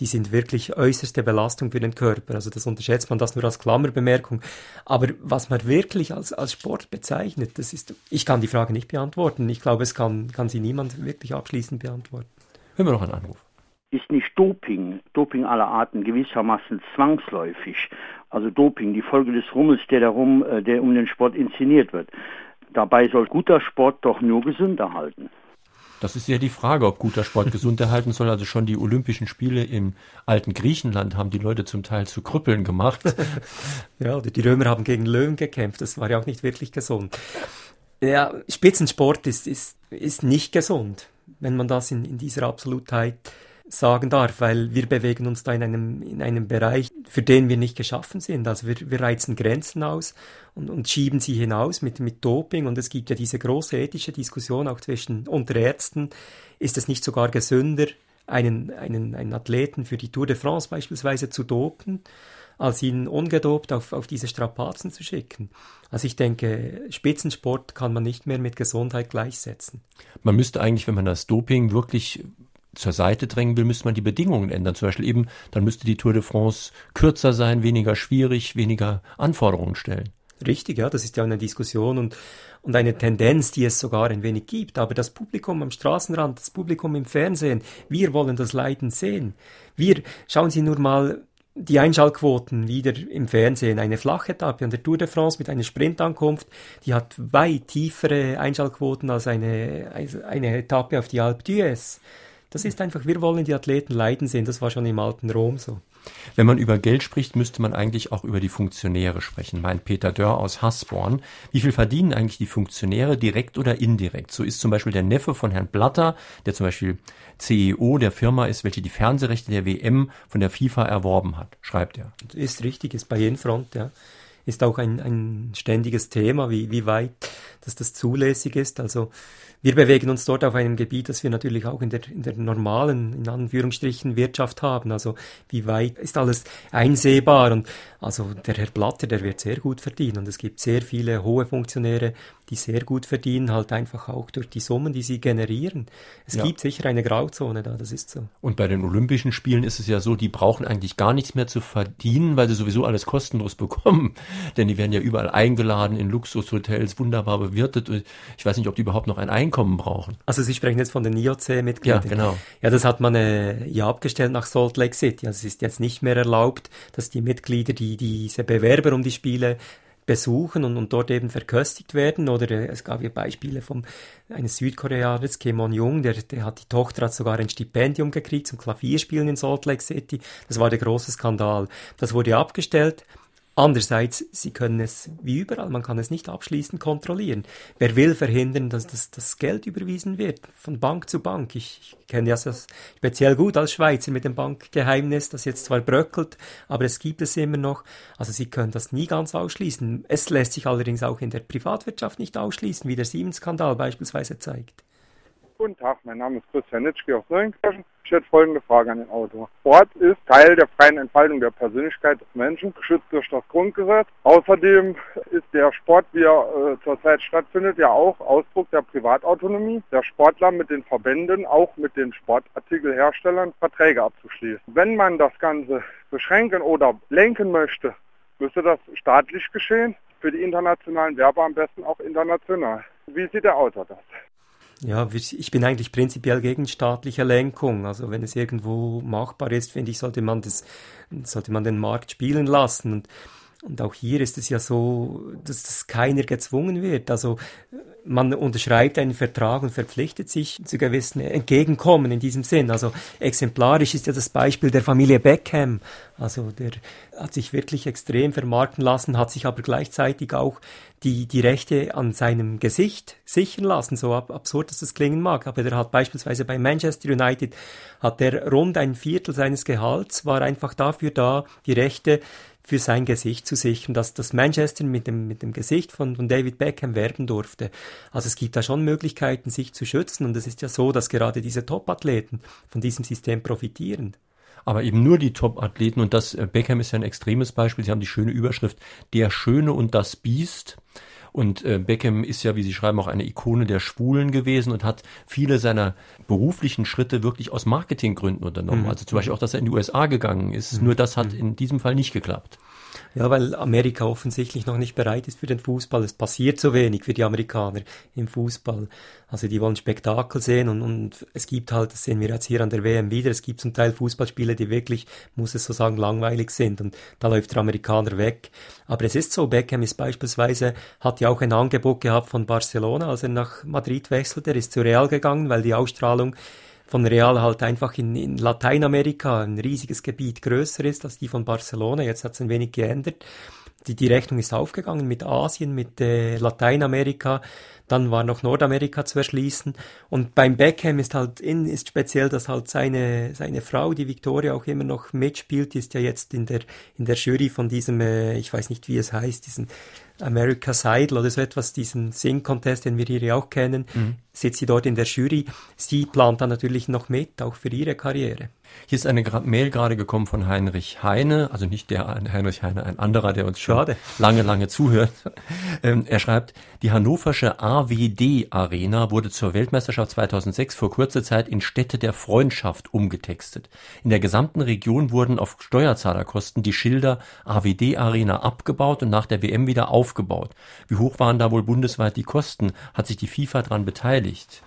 die sind wirklich äußerste Belastung für den Körper. Also das unterschätzt man das nur als Klammerbemerkung. Aber was man wirklich als, als Sport bezeichnet, das ist, ich kann die Frage nicht beantworten. Ich glaube, es kann, kann sie niemand wirklich abschließend beantworten. Hören wir noch einen Anruf. Ist nicht Doping, Doping aller Arten gewissermaßen zwangsläufig? Also Doping, die Folge des Rummels, der darum, äh, der um den Sport inszeniert wird. Dabei soll guter Sport doch nur gesund erhalten. Das ist ja die Frage, ob guter Sport gesund erhalten soll. Also schon die Olympischen Spiele im alten Griechenland haben die Leute zum Teil zu Krüppeln gemacht. ja, die Römer haben gegen Löwen gekämpft. Das war ja auch nicht wirklich gesund. Ja, Spitzensport ist, ist, ist nicht gesund, wenn man das in, in dieser Absolutheit sagen darf, weil wir bewegen uns da in einem, in einem Bereich, für den wir nicht geschaffen sind. Also wir, wir reizen Grenzen aus und, und schieben sie hinaus mit, mit Doping und es gibt ja diese große ethische Diskussion auch zwischen unter Ärzten. Ist es nicht sogar gesünder, einen, einen, einen Athleten für die Tour de France beispielsweise zu dopen, als ihn ungedopt auf, auf diese Strapazen zu schicken. Also ich denke, Spitzensport kann man nicht mehr mit Gesundheit gleichsetzen. Man müsste eigentlich, wenn man das Doping wirklich zur Seite drängen will, müsste man die Bedingungen ändern. Zum Beispiel eben, dann müsste die Tour de France kürzer sein, weniger schwierig, weniger Anforderungen stellen. Richtig, ja, das ist ja eine Diskussion und, und eine Tendenz, die es sogar ein wenig gibt. Aber das Publikum am Straßenrand, das Publikum im Fernsehen, wir wollen das Leiden sehen. Wir, schauen Sie nur mal die Einschaltquoten wieder im Fernsehen. Eine Flachetappe an der Tour de France mit einer Sprintankunft, die hat weit tiefere Einschaltquoten als eine, eine Etappe auf die Alpe d'Huez. Das ist einfach, wir wollen die Athleten leiden sehen. Das war schon im alten Rom so. Wenn man über Geld spricht, müsste man eigentlich auch über die Funktionäre sprechen, meint Peter Dörr aus Hasborn. Wie viel verdienen eigentlich die Funktionäre direkt oder indirekt? So ist zum Beispiel der Neffe von Herrn Blatter, der zum Beispiel CEO der Firma ist, welche die Fernsehrechte der WM von der FIFA erworben hat, schreibt er. Ist richtig, ist bei Infront, ja. ist auch ein, ein ständiges Thema, wie, wie weit dass das zulässig ist. Also wir bewegen uns dort auf einem Gebiet, das wir natürlich auch in der, in der normalen, in Anführungsstrichen, Wirtschaft haben. Also wie weit ist alles einsehbar? Und also der Herr Blatter, der wird sehr gut verdienen. Und es gibt sehr viele hohe Funktionäre, die sehr gut verdienen, halt einfach auch durch die Summen, die sie generieren. Es ja. gibt sicher eine Grauzone da, das ist so. Und bei den Olympischen Spielen ist es ja so, die brauchen eigentlich gar nichts mehr zu verdienen, weil sie sowieso alles kostenlos bekommen. Denn die werden ja überall eingeladen in Luxushotels, wunderbar bewirtet. Ich weiß nicht, ob die überhaupt noch ein Einkommen brauchen. Also Sie sprechen jetzt von den IOC-Mitgliedern. Ja, genau. Ja, das hat man äh, ja abgestellt nach Salt Lake City. Also es ist jetzt nicht mehr erlaubt, dass die Mitglieder, die diese Bewerber um die Spiele besuchen und, und dort eben verköstigt werden. Oder äh, es gab ja Beispiele von eines Südkoreaners, Kim On-jung, der, der hat die Tochter hat sogar ein Stipendium gekriegt zum Klavierspielen in Salt Lake City. Das war der große Skandal. Das wurde abgestellt. Andererseits, sie können es wie überall, man kann es nicht abschließend kontrollieren. Wer will verhindern, dass das, das Geld überwiesen wird von Bank zu Bank? Ich, ich kenne das speziell gut als Schweizer mit dem Bankgeheimnis, das jetzt zwar bröckelt, aber es gibt es immer noch. Also sie können das nie ganz ausschließen. Es lässt sich allerdings auch in der Privatwirtschaft nicht ausschließen, wie der Siemens-Skandal beispielsweise zeigt. Guten Tag, mein Name ist Christian Nitschke aus Neuenkirchen. Ich hätte folgende Frage an den Autor. Sport ist Teil der freien Entfaltung der Persönlichkeit des Menschen, geschützt durch das Grundgesetz. Außerdem ist der Sport, wie er äh, zurzeit stattfindet, ja auch Ausdruck der Privatautonomie der Sportler mit den Verbänden, auch mit den Sportartikelherstellern Verträge abzuschließen. Wenn man das Ganze beschränken oder lenken möchte, müsste das staatlich geschehen, für die internationalen Werber am besten auch international. Wie sieht der Autor das? Ja, ich bin eigentlich prinzipiell gegen staatliche Lenkung. Also wenn es irgendwo machbar ist, finde ich, sollte man das, sollte man den Markt spielen lassen. Und, und auch hier ist es ja so, dass das keiner gezwungen wird. Also man unterschreibt einen Vertrag und verpflichtet sich zu gewissen Entgegenkommen in diesem Sinn. Also exemplarisch ist ja das Beispiel der Familie Beckham. Also der hat sich wirklich extrem vermarkten lassen, hat sich aber gleichzeitig auch die, die Rechte an seinem Gesicht sichern lassen, so ab, absurd, dass das klingen mag. Aber der hat beispielsweise bei Manchester United, hat der rund ein Viertel seines Gehalts, war einfach dafür da, die Rechte für sein Gesicht zu sichern, dass das Manchester mit dem, mit dem Gesicht von, von David Beckham werben durfte. Also es gibt da schon Möglichkeiten, sich zu schützen und es ist ja so, dass gerade diese Top-Athleten von diesem System profitieren aber eben nur die Top-Athleten und das äh, Beckham ist ja ein extremes Beispiel. Sie haben die schöne Überschrift Der Schöne und das Biest. Und äh, Beckham ist ja, wie Sie schreiben, auch eine Ikone der Schwulen gewesen und hat viele seiner beruflichen Schritte wirklich aus Marketinggründen unternommen. Mhm. Also zum Beispiel auch, dass er in die USA gegangen ist. Mhm. Nur das hat mhm. in diesem Fall nicht geklappt. Ja, weil Amerika offensichtlich noch nicht bereit ist für den Fußball. Es passiert so wenig für die Amerikaner im Fußball. Also die wollen Spektakel sehen und, und es gibt halt, das sehen wir jetzt hier an der WM wieder, es gibt zum Teil Fußballspiele, die wirklich, muss es so sagen, langweilig sind und da läuft der Amerikaner weg. Aber es ist so, Beckham ist beispielsweise, hat ja auch ein Angebot gehabt von Barcelona, als er nach Madrid wechselte, er ist zu Real gegangen, weil die Ausstrahlung von Real halt einfach in, in Lateinamerika ein riesiges Gebiet größer ist als die von Barcelona. Jetzt hat es ein wenig geändert. Die, die Rechnung ist aufgegangen mit Asien, mit äh, Lateinamerika. Dann war noch Nordamerika zu erschließen. Und beim Beckham ist halt in, ist speziell, dass halt seine, seine Frau, die Victoria, auch immer noch mitspielt, die ist ja jetzt in der, in der Jury von diesem, äh, ich weiß nicht, wie es heißt, diesen America's Idol oder so etwas, diesen Sing-Contest, den wir hier auch kennen, mhm. sitzt sie dort in der Jury. Sie plant dann natürlich noch mit, auch für ihre Karriere. Hier ist eine Mail gerade gekommen von Heinrich Heine, also nicht der Heinrich Heine, ein anderer, der uns schon Schade. lange, lange zuhört. Ähm, er schreibt, die hannoversche AWD Arena wurde zur Weltmeisterschaft 2006 vor kurzer Zeit in Städte der Freundschaft umgetextet. In der gesamten Region wurden auf Steuerzahlerkosten die Schilder AWD Arena abgebaut und nach der WM wieder aufgebaut. Wie hoch waren da wohl bundesweit die Kosten? Hat sich die FIFA daran beteiligt?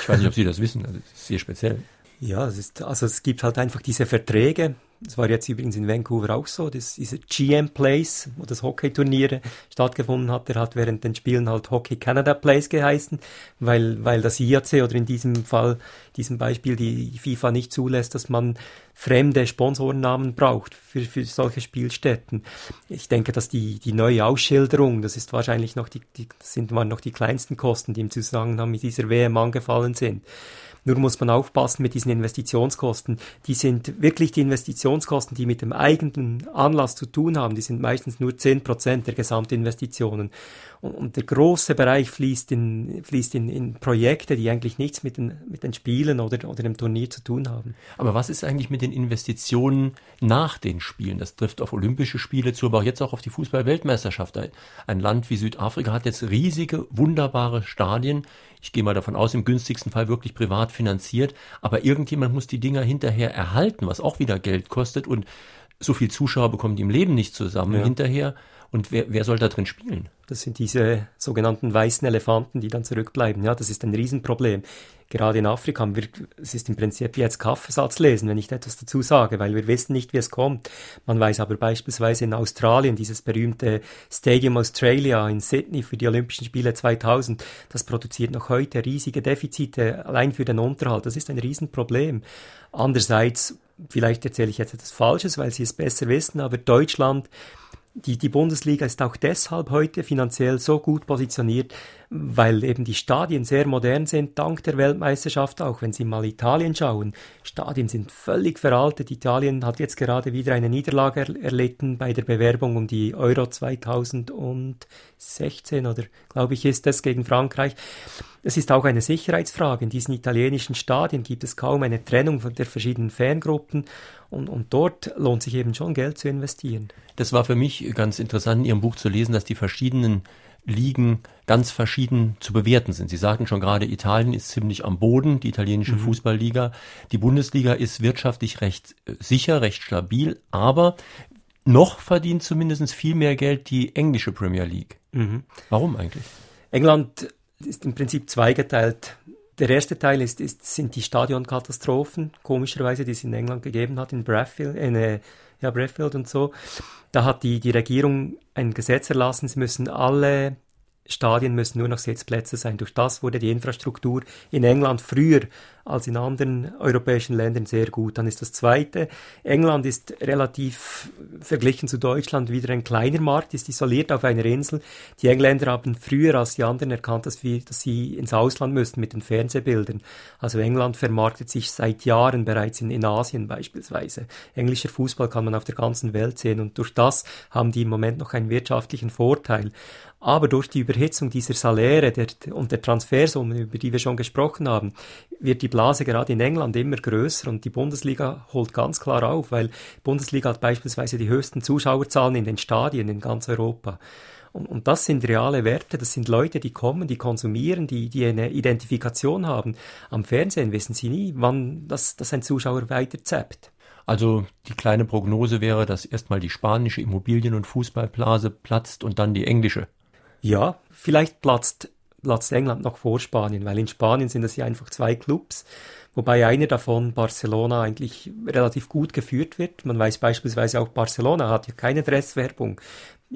Ich weiß nicht, ob Sie das wissen, das ist sehr speziell. Ja, es ist, also es gibt halt einfach diese Verträge. Das war jetzt übrigens in Vancouver auch so. Das, dieser GM Place, wo das Hockeyturnier stattgefunden hat, der hat während den Spielen halt Hockey Canada Place geheißen, weil, weil das IAC oder in diesem Fall, diesem Beispiel, die FIFA nicht zulässt, dass man fremde Sponsorennamen braucht für, für solche Spielstätten. Ich denke, dass die, die neue Ausschilderung, das ist wahrscheinlich noch die, die sind waren noch die kleinsten Kosten, die im Zusammenhang mit dieser WM angefallen sind. Nur muss man aufpassen mit diesen Investitionskosten. Die sind wirklich die Investitionskosten, die mit dem eigenen Anlass zu tun haben. Die sind meistens nur zehn Prozent der Gesamtinvestitionen. Und, und, der große Bereich fließt, in, fließt in, in Projekte, die eigentlich nichts mit den, mit den Spielen oder, oder dem Turnier zu tun haben. Aber was ist eigentlich mit den Investitionen nach den Spielen? Das trifft auf Olympische Spiele zu, aber auch jetzt auch auf die Fußball-Weltmeisterschaft. Ein, ein Land wie Südafrika hat jetzt riesige, wunderbare Stadien. Ich gehe mal davon aus, im günstigsten Fall wirklich privat finanziert. Aber irgendjemand muss die Dinger hinterher erhalten, was auch wieder Geld kostet. Und so viel Zuschauer bekommen die im Leben nicht zusammen ja. hinterher. Und wer, wer soll da drin spielen? Das sind diese sogenannten weißen Elefanten, die dann zurückbleiben. Ja, das ist ein Riesenproblem. Gerade in Afrika wir, es ist im Prinzip jetzt Kaffeesatz lesen, wenn ich etwas dazu sage, weil wir wissen nicht, wie es kommt. Man weiß aber beispielsweise in Australien, dieses berühmte Stadium Australia in Sydney für die Olympischen Spiele 2000, das produziert noch heute riesige Defizite allein für den Unterhalt. Das ist ein Riesenproblem. Andererseits, vielleicht erzähle ich jetzt etwas Falsches, weil Sie es besser wissen, aber Deutschland die, die Bundesliga ist auch deshalb heute finanziell so gut positioniert, weil eben die Stadien sehr modern sind, dank der Weltmeisterschaft auch. Wenn Sie mal Italien schauen, Stadien sind völlig veraltet. Italien hat jetzt gerade wieder eine Niederlage er erlitten bei der Bewerbung um die Euro 2016 oder glaube ich ist es gegen Frankreich. Es ist auch eine Sicherheitsfrage. In diesen italienischen Stadien gibt es kaum eine Trennung der verschiedenen Fangruppen und, und dort lohnt sich eben schon Geld zu investieren. Das war für mich ganz interessant in Ihrem Buch zu lesen, dass die verschiedenen Ligen ganz verschieden zu bewerten sind. Sie sagten schon gerade, Italien ist ziemlich am Boden, die italienische mhm. Fußballliga. Die Bundesliga ist wirtschaftlich recht äh, sicher, recht stabil, aber noch verdient zumindest viel mehr Geld die englische Premier League. Mhm. Warum eigentlich? England ist im Prinzip zweigeteilt. Der erste Teil ist, ist, sind die Stadionkatastrophen, komischerweise, die es in England gegeben hat, in Bradfield, in, äh, ja, Bradfield und so. Da hat die, die Regierung ein Gesetz erlassen, sie müssen alle Stadien müssen nur noch Sitzplätze sein. Durch das wurde die Infrastruktur in England früher als in anderen europäischen Ländern sehr gut. Dann ist das Zweite, England ist relativ verglichen zu Deutschland wieder ein kleiner Markt, ist isoliert auf einer Insel. Die Engländer haben früher als die anderen erkannt, dass, wir, dass sie ins Ausland müssten mit den Fernsehbildern. Also England vermarktet sich seit Jahren bereits in, in Asien beispielsweise. Englischer Fußball kann man auf der ganzen Welt sehen und durch das haben die im Moment noch einen wirtschaftlichen Vorteil. Aber durch die Überhitzung dieser Saläre der, und der Transfersummen, über die wir schon gesprochen haben, wird die Blase gerade in England immer größer und die Bundesliga holt ganz klar auf, weil die Bundesliga hat beispielsweise die höchsten Zuschauerzahlen in den Stadien in ganz Europa. Und, das sind reale Werte, das sind Leute, die kommen, die konsumieren, die, die eine Identifikation haben. Am Fernsehen wissen sie nie, wann das, das ein Zuschauer weiter zappt. Also die kleine Prognose wäre, dass erstmal die spanische Immobilien- und Fußballblase platzt und dann die englische. Ja, vielleicht platzt, platzt England noch vor Spanien, weil in Spanien sind es ja einfach zwei Clubs, wobei einer davon, Barcelona, eigentlich relativ gut geführt wird. Man weiß beispielsweise auch, Barcelona hat ja keine Dresswerbung.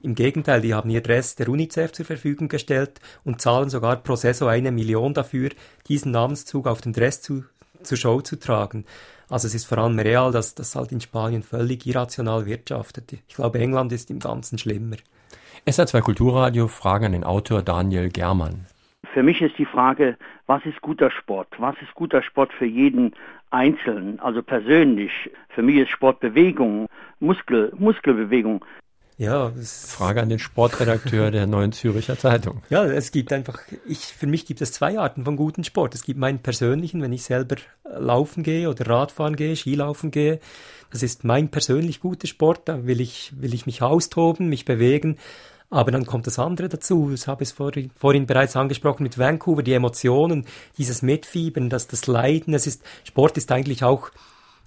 Im Gegenteil, die haben ihr Dress der UNICEF zur Verfügung gestellt und zahlen sogar pro Saison eine Million dafür, diesen Namenszug auf dem Dress zu, zur Show zu tragen. Also es ist vor allem real, dass das halt in Spanien völlig irrational wirtschaftet. Ich glaube, England ist im Ganzen schlimmer. SR2 Kulturradio Fragen an den Autor Daniel Germann. Für mich ist die Frage, was ist guter Sport? Was ist guter Sport für jeden Einzelnen, also persönlich? Für mich ist Sport Bewegung, Muskel, Muskelbewegung. Ja, Frage an den Sportredakteur der Neuen Züricher Zeitung. Ja, es gibt einfach, ich, für mich gibt es zwei Arten von guten Sport. Es gibt meinen persönlichen, wenn ich selber laufen gehe oder Radfahren gehe, Skilaufen gehe. Das ist mein persönlich guter Sport. Da will ich, will ich mich austoben, mich bewegen. Aber dann kommt das andere dazu. Ich habe es vorhin, vorhin bereits angesprochen mit Vancouver, die Emotionen, dieses Mitfiebern, das, das Leiden. Es ist, Sport ist eigentlich auch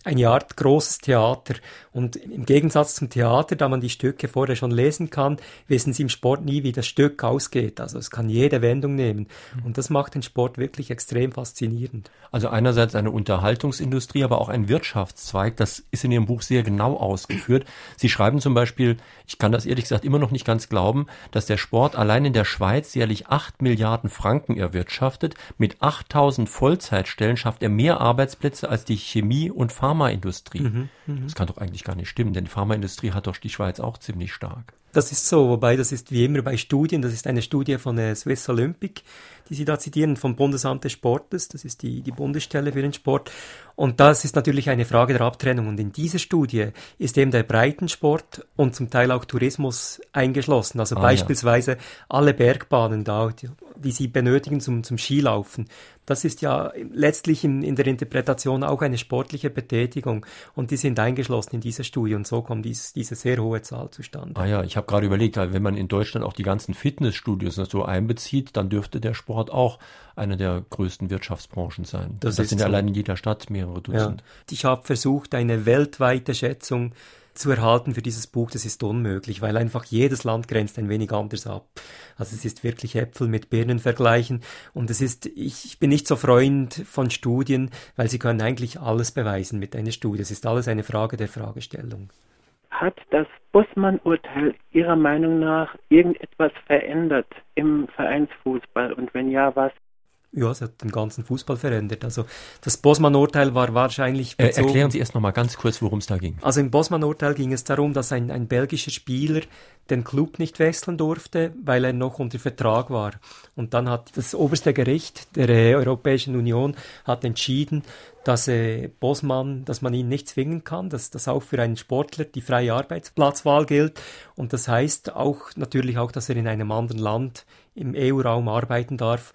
eine Art großes Theater. Und im Gegensatz zum Theater, da man die Stücke vorher schon lesen kann, wissen Sie im Sport nie, wie das Stück ausgeht. Also es kann jede Wendung nehmen. Und das macht den Sport wirklich extrem faszinierend. Also einerseits eine Unterhaltungsindustrie, aber auch ein Wirtschaftszweig. Das ist in Ihrem Buch sehr genau ausgeführt. Sie schreiben zum Beispiel, ich kann das ehrlich gesagt immer noch nicht ganz glauben, dass der Sport allein in der Schweiz jährlich acht Milliarden Franken erwirtschaftet. Mit 8000 Vollzeitstellen schafft er mehr Arbeitsplätze als die Chemie- und Pharma Pharmaindustrie. Mhm, mh. Das kann doch eigentlich gar nicht stimmen, denn die Pharmaindustrie hat doch die Schweiz auch ziemlich stark. Das ist so, wobei das ist wie immer bei Studien, das ist eine Studie von der Swiss Olympic, die Sie da zitieren, vom Bundesamt des Sportes, das ist die, die Bundesstelle für den Sport. Und das ist natürlich eine Frage der Abtrennung. Und in dieser Studie ist eben der Breitensport und zum Teil auch Tourismus eingeschlossen. Also ah, beispielsweise ja. alle Bergbahnen da, die, die Sie benötigen zum, zum Skilaufen. Das ist ja letztlich in, in der Interpretation auch eine sportliche Betätigung. Und die sind eingeschlossen in dieser Studie. Und so kommt dies, diese sehr hohe Zahl zustande. Ah ja, ich habe gerade überlegt, wenn man in Deutschland auch die ganzen Fitnessstudios so einbezieht, dann dürfte der Sport auch eine der größten Wirtschaftsbranchen sein. Das, das sind ja so. allein in jeder Stadt mehrere Dutzend. Ja. Ich habe versucht, eine weltweite Schätzung zu erhalten für dieses Buch, das ist unmöglich, weil einfach jedes Land grenzt ein wenig anders ab. Also es ist wirklich Äpfel mit Birnen vergleichen und es ist, ich bin nicht so Freund von Studien, weil sie können eigentlich alles beweisen mit einer Studie. Es ist alles eine Frage der Fragestellung. Hat das Bussmann-Urteil Ihrer Meinung nach irgendetwas verändert im Vereinsfußball und wenn ja, was? Ja, es hat den ganzen Fußball verändert. Also das Bosman-Urteil war wahrscheinlich. Äh, erklären Sie erst noch mal ganz kurz, worum es da ging. Also im Bosman-Urteil ging es darum, dass ein, ein belgischer Spieler den Club nicht wechseln durfte, weil er noch unter Vertrag war. Und dann hat das oberste Gericht der äh, Europäischen Union hat entschieden, dass äh, Bosman, dass man ihn nicht zwingen kann, dass das auch für einen Sportler die freie Arbeitsplatzwahl gilt. Und das heißt auch natürlich auch, dass er in einem anderen Land im EU-Raum arbeiten darf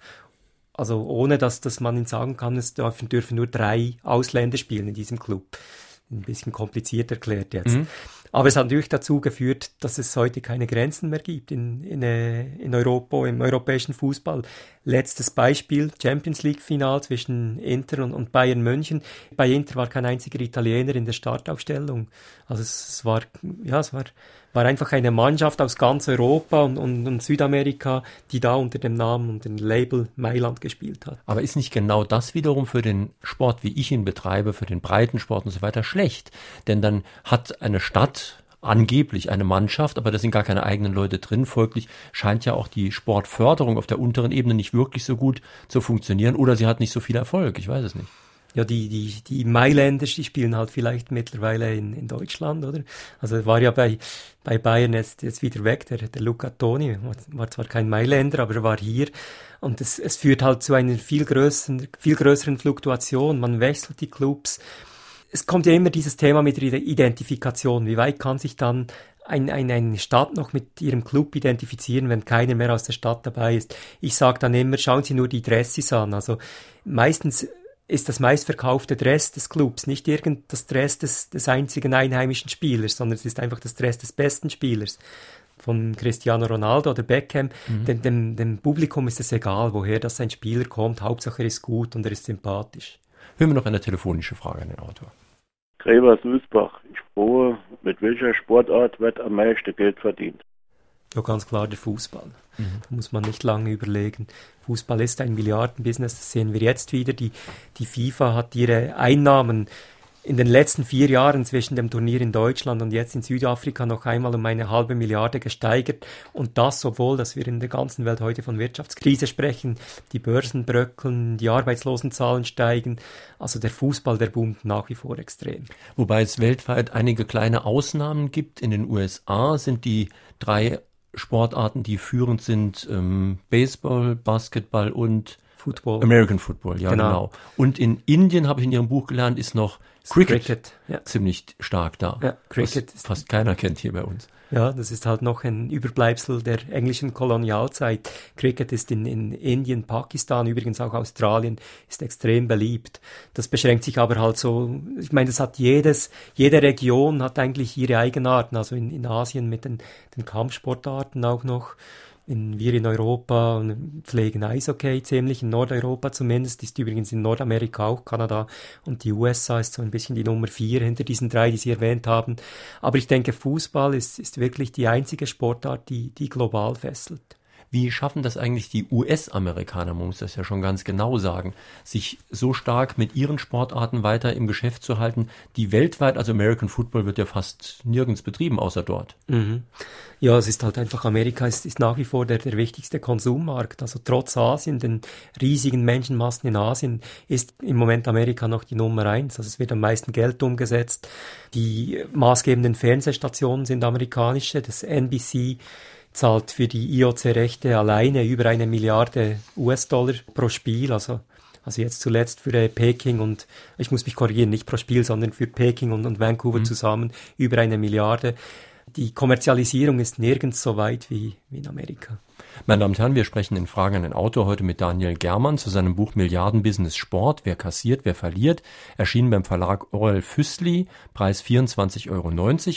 also ohne dass, dass man ihnen sagen kann, es dürfen, dürfen nur drei Ausländer spielen in diesem Club. Ein bisschen kompliziert erklärt jetzt. Mhm. Aber es hat natürlich dazu geführt, dass es heute keine Grenzen mehr gibt in, in, äh, in Europa, im europäischen Fußball. Letztes Beispiel, Champions League Final zwischen Inter und, und, Bayern München. Bei Inter war kein einziger Italiener in der Startaufstellung. Also es, es war, ja, es war war einfach eine Mannschaft aus ganz Europa und, und, und, Südamerika, die da unter dem Namen und dem Label Mailand gespielt hat. Aber ist nicht genau das wiederum für den Sport, wie ich ihn betreibe, für den Breitensport und so weiter schlecht? Denn dann hat eine Stadt angeblich eine Mannschaft, aber da sind gar keine eigenen Leute drin. Folglich scheint ja auch die Sportförderung auf der unteren Ebene nicht wirklich so gut zu funktionieren oder sie hat nicht so viel Erfolg. Ich weiß es nicht ja, die, die, die Mailänder, die spielen halt vielleicht mittlerweile in, in Deutschland, oder? Also war ja bei, bei Bayern jetzt, jetzt wieder weg, der, der Luca Toni, war, war zwar kein Mailänder, aber er war hier. Und es, es führt halt zu einer viel größeren, viel größeren Fluktuation. Man wechselt die Clubs. Es kommt ja immer dieses Thema mit der Identifikation. Wie weit kann sich dann ein, ein, eine Stadt noch mit ihrem Club identifizieren, wenn keiner mehr aus der Stadt dabei ist. Ich sage dann immer, schauen Sie nur die Dressis an. Also meistens ist das meistverkaufte Dress des Clubs, nicht irgend das Dress des, des einzigen einheimischen Spielers, sondern es ist einfach das Dress des besten Spielers von Cristiano Ronaldo oder Beckham. Mhm. Dem, dem, dem Publikum ist es egal, woher das ein Spieler kommt. Hauptsache er ist gut und er ist sympathisch. Hören wir noch eine telefonische Frage an den Autor. Gräber Sulzbach, ich frohe, mit welcher Sportart wird am meisten Geld verdient? Ja, ganz klar der Fußball. Mhm. Da muss man nicht lange überlegen. Fußball ist ein Milliardenbusiness, das sehen wir jetzt wieder. Die, die FIFA hat ihre Einnahmen in den letzten vier Jahren zwischen dem Turnier in Deutschland und jetzt in Südafrika noch einmal um eine halbe Milliarde gesteigert. Und das, obwohl, dass wir in der ganzen Welt heute von Wirtschaftskrise sprechen, die Börsen bröckeln, die Arbeitslosenzahlen steigen. Also der Fußball, der boomt nach wie vor extrem. Wobei es weltweit einige kleine Ausnahmen gibt. In den USA sind die drei Sportarten, die führend sind, ähm, Baseball, Basketball und Football. American Football, ja genau. genau. Und in Indien habe ich in Ihrem Buch gelernt, ist noch Cricket, Cricket ja. ziemlich stark da. Ja, Cricket was fast keiner kennt hier bei uns. Ja, das ist halt noch ein Überbleibsel der englischen Kolonialzeit. Cricket ist in, in Indien, Pakistan, übrigens auch Australien, ist extrem beliebt. Das beschränkt sich aber halt so, ich meine, das hat jedes, jede Region hat eigentlich ihre Eigenarten, also in, in Asien mit den, den Kampfsportarten auch noch in, wir in Europa pflegen Eishockey ziemlich, in Nordeuropa zumindest, ist übrigens in Nordamerika auch Kanada und die USA ist so ein bisschen die Nummer vier hinter diesen drei, die Sie erwähnt haben. Aber ich denke, Fußball ist, ist wirklich die einzige Sportart, die, die global fesselt. Wie schaffen das eigentlich die US-Amerikaner, man muss das ja schon ganz genau sagen, sich so stark mit ihren Sportarten weiter im Geschäft zu halten, die weltweit, also American Football wird ja fast nirgends betrieben, außer dort. Mhm. Ja, es ist halt einfach, Amerika ist, ist nach wie vor der, der wichtigste Konsummarkt. Also trotz Asien, den riesigen Menschenmassen in Asien, ist im Moment Amerika noch die Nummer eins. Also es wird am meisten Geld umgesetzt. Die maßgebenden Fernsehstationen sind amerikanische. Das NBC zahlt für die IOC-Rechte alleine über eine Milliarde US-Dollar pro Spiel. Also also jetzt zuletzt für äh, Peking und, ich muss mich korrigieren, nicht pro Spiel, sondern für Peking und, und Vancouver mhm. zusammen über eine Milliarde die Kommerzialisierung ist nirgends so weit wie, wie in Amerika. Meine Damen und Herren, wir sprechen in Fragen an den Autor heute mit Daniel Germann zu seinem Buch Milliardenbusiness Sport. Wer kassiert, wer verliert? Erschienen beim Verlag Orel Füssli, Preis 24,90 Euro.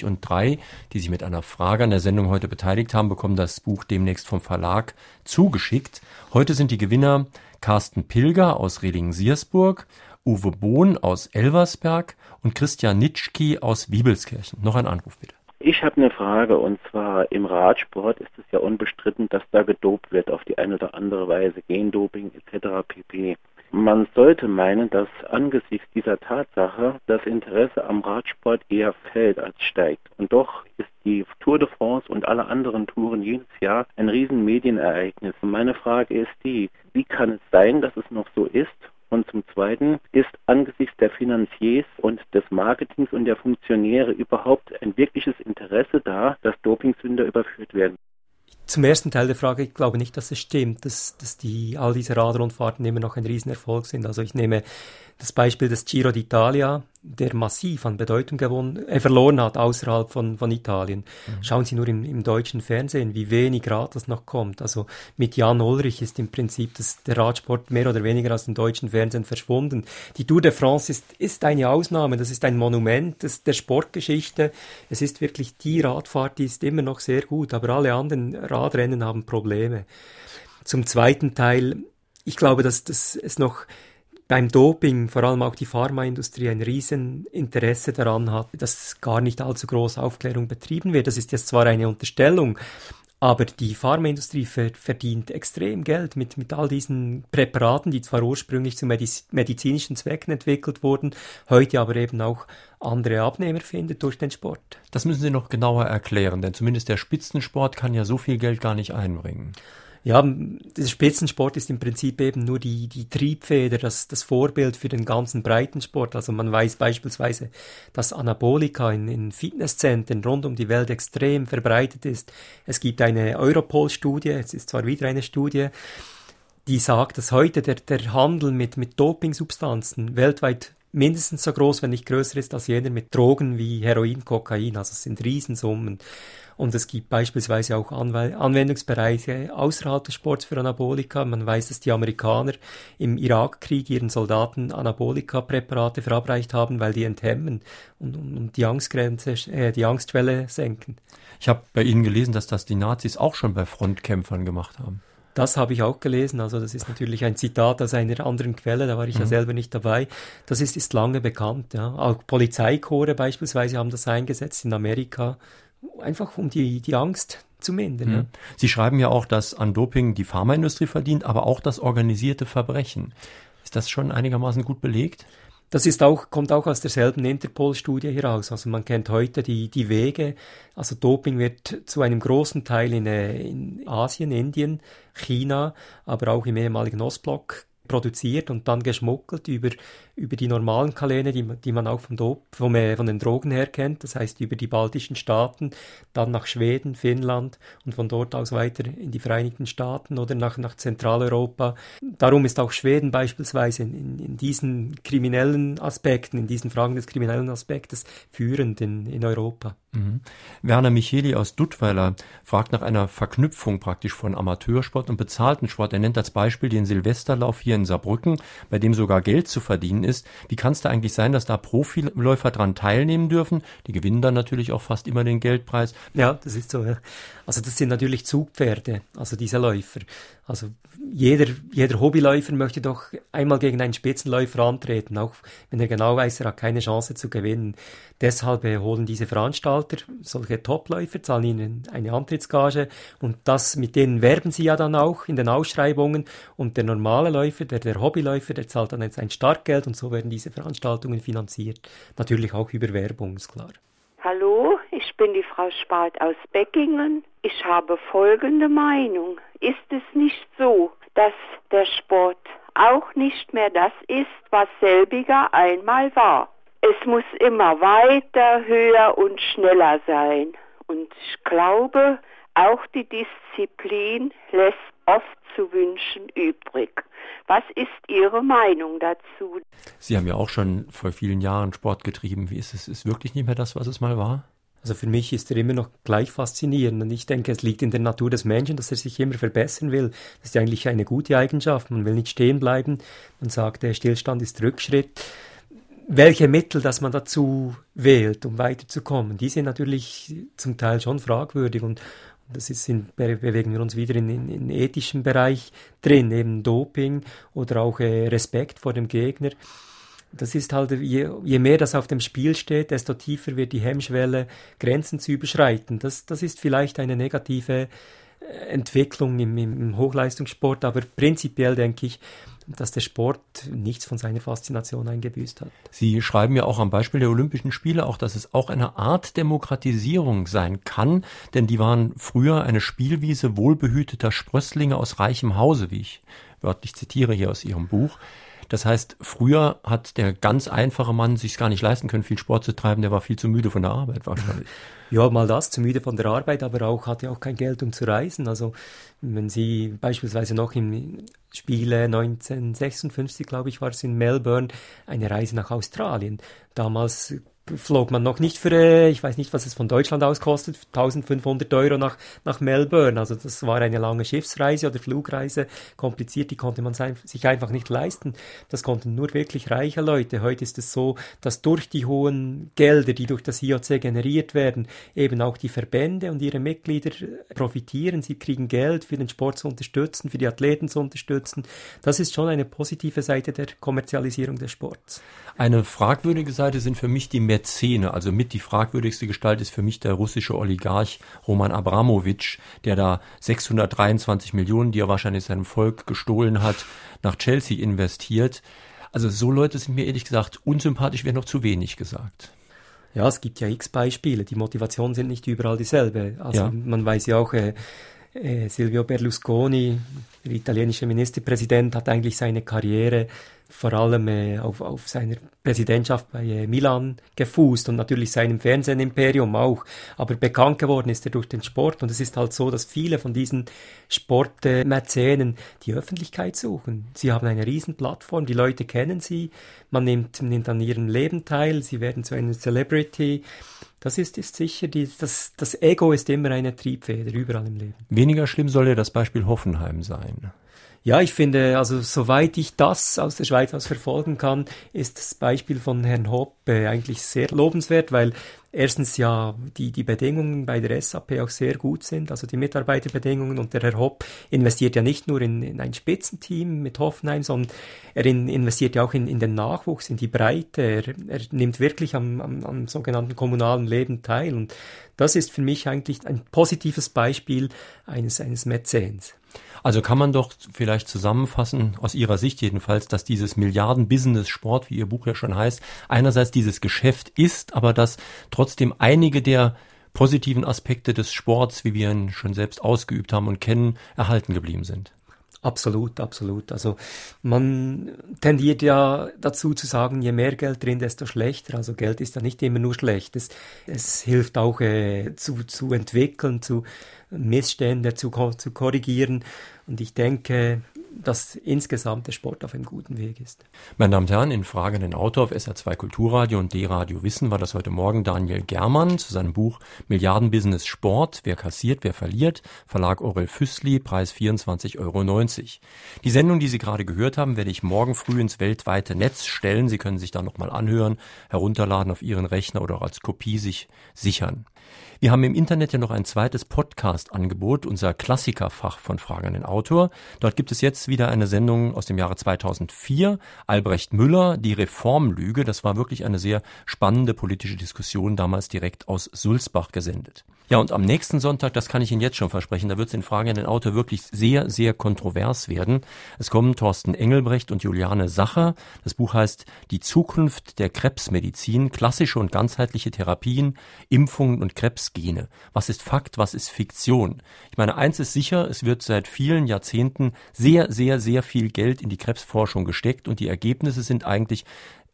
Und drei, die sich mit einer Frage an der Sendung heute beteiligt haben, bekommen das Buch demnächst vom Verlag zugeschickt. Heute sind die Gewinner Carsten Pilger aus Redingen-Siersburg, Uwe Bohn aus Elversberg und Christian Nitschki aus Wiebelskirchen. Noch ein Anruf bitte. Ich habe eine Frage und zwar im Radsport ist es ja unbestritten, dass da gedopt wird auf die eine oder andere Weise, Gendoping etc. pp. Man sollte meinen, dass angesichts dieser Tatsache das Interesse am Radsport eher fällt als steigt. Und doch ist die Tour de France und alle anderen Touren jedes Jahr ein riesen Medienereignis. Und meine Frage ist die, wie kann es sein, dass es noch so ist und zum Zweiten ist angesichts der Finanziers und des Marketings und der Funktionäre überhaupt ein wirkliches Interesse da, dass Dopingsünder überführt werden. Zum ersten Teil der Frage, ich glaube nicht, dass es stimmt, dass, dass die, all diese Radrundfahrten immer noch ein Riesenerfolg sind. Also ich nehme das Beispiel des Giro d'Italia, der massiv an Bedeutung gewonnen, äh, verloren hat außerhalb von, von Italien. Mhm. Schauen Sie nur im, im deutschen Fernsehen, wie wenig Rad das noch kommt. Also mit Jan Ulrich ist im Prinzip das, der Radsport mehr oder weniger aus dem deutschen Fernsehen verschwunden. Die Tour de France ist, ist eine Ausnahme, das ist ein Monument des, der Sportgeschichte. Es ist wirklich die Radfahrt, die ist immer noch sehr gut, aber alle anderen Radrennen haben Probleme. Zum zweiten Teil, ich glaube, dass, dass es noch beim Doping vor allem auch die Pharmaindustrie ein Rieseninteresse daran hat, dass gar nicht allzu groß Aufklärung betrieben wird. Das ist jetzt zwar eine Unterstellung, aber die Pharmaindustrie verdient extrem Geld mit, mit all diesen Präparaten, die zwar ursprünglich zu mediz medizinischen Zwecken entwickelt wurden, heute aber eben auch andere Abnehmer findet durch den Sport. Das müssen Sie noch genauer erklären, denn zumindest der Spitzensport kann ja so viel Geld gar nicht einbringen. Ja, der Spitzensport ist im Prinzip eben nur die, die Triebfeder, das, das Vorbild für den ganzen Breitensport. Also man weiß beispielsweise, dass Anabolika in, in Fitnesszentren rund um die Welt extrem verbreitet ist. Es gibt eine Europol-Studie, es ist zwar wieder eine Studie, die sagt, dass heute der, der Handel mit, mit Dopingsubstanzen weltweit mindestens so groß, wenn nicht größer ist als jener mit Drogen wie Heroin, Kokain. Also es sind Riesensummen. Und es gibt beispielsweise auch Anwendungsbereiche außerhalb des Sports für Anabolika. Man weiß, dass die Amerikaner im Irakkrieg ihren Soldaten Anabolika-Präparate verabreicht haben, weil die enthemmen und, und, und die Angstgrenze, äh, die Angstschwelle senken. Ich habe bei Ihnen gelesen, dass das die Nazis auch schon bei Frontkämpfern gemacht haben. Das habe ich auch gelesen. Also das ist natürlich ein Zitat aus einer anderen Quelle, da war ich mhm. ja selber nicht dabei. Das ist, ist lange bekannt. Ja. Auch Polizeikorps beispielsweise haben das eingesetzt in Amerika einfach um die, die Angst zu mindern. Mhm. Sie schreiben ja auch, dass an Doping die Pharmaindustrie verdient, aber auch das organisierte Verbrechen. Ist das schon einigermaßen gut belegt? Das ist auch, kommt auch aus derselben Interpol-Studie heraus. Also man kennt heute die, die Wege. Also Doping wird zu einem großen Teil in, äh, in Asien, Indien, China, aber auch im ehemaligen Ostblock produziert und dann geschmuggelt über, über die normalen Kanäle, die, die man auch vom Dop, vom, äh, von den Drogen her kennt, das heißt über die baltischen Staaten, dann nach Schweden, Finnland und von dort aus weiter in die Vereinigten Staaten oder nach, nach Zentraleuropa. Darum ist auch Schweden beispielsweise in, in diesen kriminellen Aspekten, in diesen Fragen des kriminellen Aspektes führend in, in Europa. Mhm. Werner Micheli aus Duttweiler fragt nach einer Verknüpfung praktisch von Amateursport und bezahlten Sport. Er nennt als Beispiel den Silvesterlauf hier in in Saarbrücken, bei dem sogar Geld zu verdienen ist. Wie kann es da eigentlich sein, dass da Profiläufer dran teilnehmen dürfen? Die gewinnen dann natürlich auch fast immer den Geldpreis. Ja, das ist so. Ja. Also das sind natürlich Zugpferde, also diese Läufer. Also jeder, jeder Hobbyläufer möchte doch einmal gegen einen Spitzenläufer antreten, auch wenn er genau weiß, er hat keine Chance zu gewinnen. Deshalb holen diese Veranstalter solche Topläufer, zahlen ihnen eine Antrittsgage und das mit denen werben sie ja dann auch in den Ausschreibungen und der normale Läufer, der, der Hobbyläufer, der zahlt dann jetzt ein Startgeld und so werden diese Veranstaltungen finanziert. Natürlich auch über Werbung, ist klar. Hallo, ich bin die Frau Spalt aus Beckingen. Ich habe folgende Meinung. Ist es nicht so, dass der Sport auch nicht mehr das ist, was selbiger einmal war? Es muss immer weiter, höher und schneller sein. Und ich glaube, auch die Disziplin lässt oft zu wünschen übrig. Was ist Ihre Meinung dazu? Sie haben ja auch schon vor vielen Jahren Sport getrieben. Wie ist es? Ist wirklich nicht mehr das, was es mal war? Also für mich ist er immer noch gleich faszinierend und ich denke, es liegt in der Natur des Menschen, dass er sich immer verbessern will. Das ist eigentlich eine gute Eigenschaft. Man will nicht stehen bleiben. Man sagt, der Stillstand ist Rückschritt. Welche Mittel, dass man dazu wählt, um weiterzukommen, die sind natürlich zum Teil schon fragwürdig und, das ist in, bewegen wir uns wieder in, in, in ethischen Bereich drin, eben Doping oder auch äh, Respekt vor dem Gegner. Das ist halt, je, je mehr das auf dem Spiel steht, desto tiefer wird die Hemmschwelle, Grenzen zu überschreiten. Das, das ist vielleicht eine negative äh, Entwicklung im, im Hochleistungssport, aber prinzipiell denke ich, dass der Sport nichts von seiner Faszination eingebüßt hat. Sie schreiben ja auch am Beispiel der Olympischen Spiele auch, dass es auch eine Art Demokratisierung sein kann, denn die waren früher eine Spielwiese wohlbehüteter Sprösslinge aus reichem Hause, wie ich wörtlich zitiere hier aus Ihrem Buch. Das heißt, früher hat der ganz einfache Mann sich gar nicht leisten können, viel Sport zu treiben. Der war viel zu müde von der Arbeit wahrscheinlich. Ja, mal das, zu müde von der Arbeit, aber auch hatte auch kein Geld, um zu reisen. Also wenn Sie beispielsweise noch im Spiele 1956, glaube ich, war es in Melbourne, eine Reise nach Australien. Damals flog man noch nicht für, ich weiß nicht, was es von Deutschland aus kostet, 1500 Euro nach, nach Melbourne. Also das war eine lange Schiffsreise oder Flugreise, kompliziert, die konnte man sich einfach nicht leisten. Das konnten nur wirklich reiche Leute. Heute ist es so, dass durch die hohen Gelder, die durch das IOC generiert werden, eben auch die Verbände und ihre Mitglieder profitieren. Sie kriegen Geld für den Sport zu unterstützen, für die Athleten zu unterstützen. Das ist schon eine positive Seite der Kommerzialisierung des Sports. Eine fragwürdige Seite sind für mich die Mäzene. Also mit die fragwürdigste Gestalt ist für mich der russische Oligarch Roman Abramowitsch, der da 623 Millionen, die er wahrscheinlich seinem Volk gestohlen hat, nach Chelsea investiert. Also so Leute sind mir ehrlich gesagt unsympathisch, wäre noch zu wenig gesagt. Ja, es gibt ja x Beispiele. Die Motivationen sind nicht überall dieselbe. Also ja. man weiß ja auch, äh, äh, Silvio Berlusconi, der italienische Ministerpräsident, hat eigentlich seine Karriere vor allem äh, auf, auf seiner Präsidentschaft bei äh, Milan gefußt und natürlich seinem Fernsehimperium auch. Aber bekannt geworden ist er durch den Sport und es ist halt so, dass viele von diesen Sportmäzenen die Öffentlichkeit suchen. Sie haben eine riesen Plattform, die Leute kennen sie, man nimmt, nimmt an ihrem Leben teil, sie werden zu einer Celebrity. Das ist, ist sicher, die, das, das Ego ist immer eine Triebfeder, überall im Leben. Weniger schlimm soll ja das Beispiel Hoffenheim sein. Ja, ich finde, also soweit ich das aus der Schweiz aus verfolgen kann, ist das Beispiel von Herrn Hopp äh, eigentlich sehr lobenswert, weil erstens ja die, die Bedingungen bei der SAP auch sehr gut sind, also die Mitarbeiterbedingungen. Und der Herr Hopp investiert ja nicht nur in, in ein Spitzenteam mit Hoffenheim, sondern er in, investiert ja auch in, in den Nachwuchs, in die Breite, er, er nimmt wirklich am, am, am sogenannten kommunalen Leben teil. Und das ist für mich eigentlich ein positives Beispiel eines, eines Mäzens. Also kann man doch vielleicht zusammenfassen, aus Ihrer Sicht jedenfalls, dass dieses Milliarden-Business-Sport, wie Ihr Buch ja schon heißt, einerseits dieses Geschäft ist, aber dass trotzdem einige der positiven Aspekte des Sports, wie wir ihn schon selbst ausgeübt haben und kennen, erhalten geblieben sind. Absolut, absolut. Also man tendiert ja dazu zu sagen, je mehr Geld drin, desto schlechter. Also Geld ist ja nicht immer nur schlecht. Es, es hilft auch äh, zu, zu entwickeln, zu Missstände zu, zu korrigieren. Und ich denke, dass insgesamt der Sport auf einem guten Weg ist. Meine Damen und Herren, in Frage den Autor auf SR2 Kulturradio und D-Radio Wissen war das heute Morgen Daniel Germann zu seinem Buch Milliardenbusiness Sport, wer kassiert, wer verliert, Verlag Aurel Füssli, Preis 24,90 Euro. Die Sendung, die Sie gerade gehört haben, werde ich morgen früh ins weltweite Netz stellen. Sie können sich da nochmal anhören, herunterladen auf Ihren Rechner oder auch als Kopie sich sichern. Wir haben im Internet ja noch ein zweites Podcast-Angebot, unser Klassikerfach von Fragen an den Autor. Dort gibt es jetzt wieder eine Sendung aus dem Jahre 2004. Albrecht Müller, die Reformlüge. Das war wirklich eine sehr spannende politische Diskussion, damals direkt aus Sulzbach gesendet. Ja, und am nächsten Sonntag, das kann ich Ihnen jetzt schon versprechen, da wird es in Fragen an den Autor wirklich sehr, sehr kontrovers werden. Es kommen Thorsten Engelbrecht und Juliane Sacher. Das Buch heißt Die Zukunft der Krebsmedizin, klassische und ganzheitliche Therapien, Impfungen und Krebsgene. Was ist Fakt, was ist Fiktion? Ich meine, eins ist sicher, es wird seit vielen Jahrzehnten sehr, sehr, sehr viel Geld in die Krebsforschung gesteckt und die Ergebnisse sind eigentlich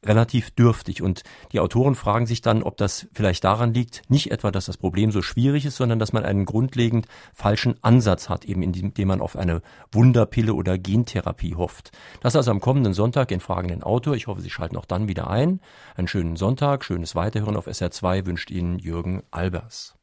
relativ dürftig. Und die Autoren fragen sich dann, ob das vielleicht daran liegt, nicht etwa, dass das Problem so schwierig ist, sondern dass man einen grundlegend falschen Ansatz hat, eben indem man auf eine Wunderpille oder Gentherapie hofft. Das also am kommenden Sonntag in Fragen den Autor. Ich hoffe, Sie schalten auch dann wieder ein. Einen schönen Sonntag, schönes Weiterhören auf SR2 wünscht Ihnen Jürgen Albers.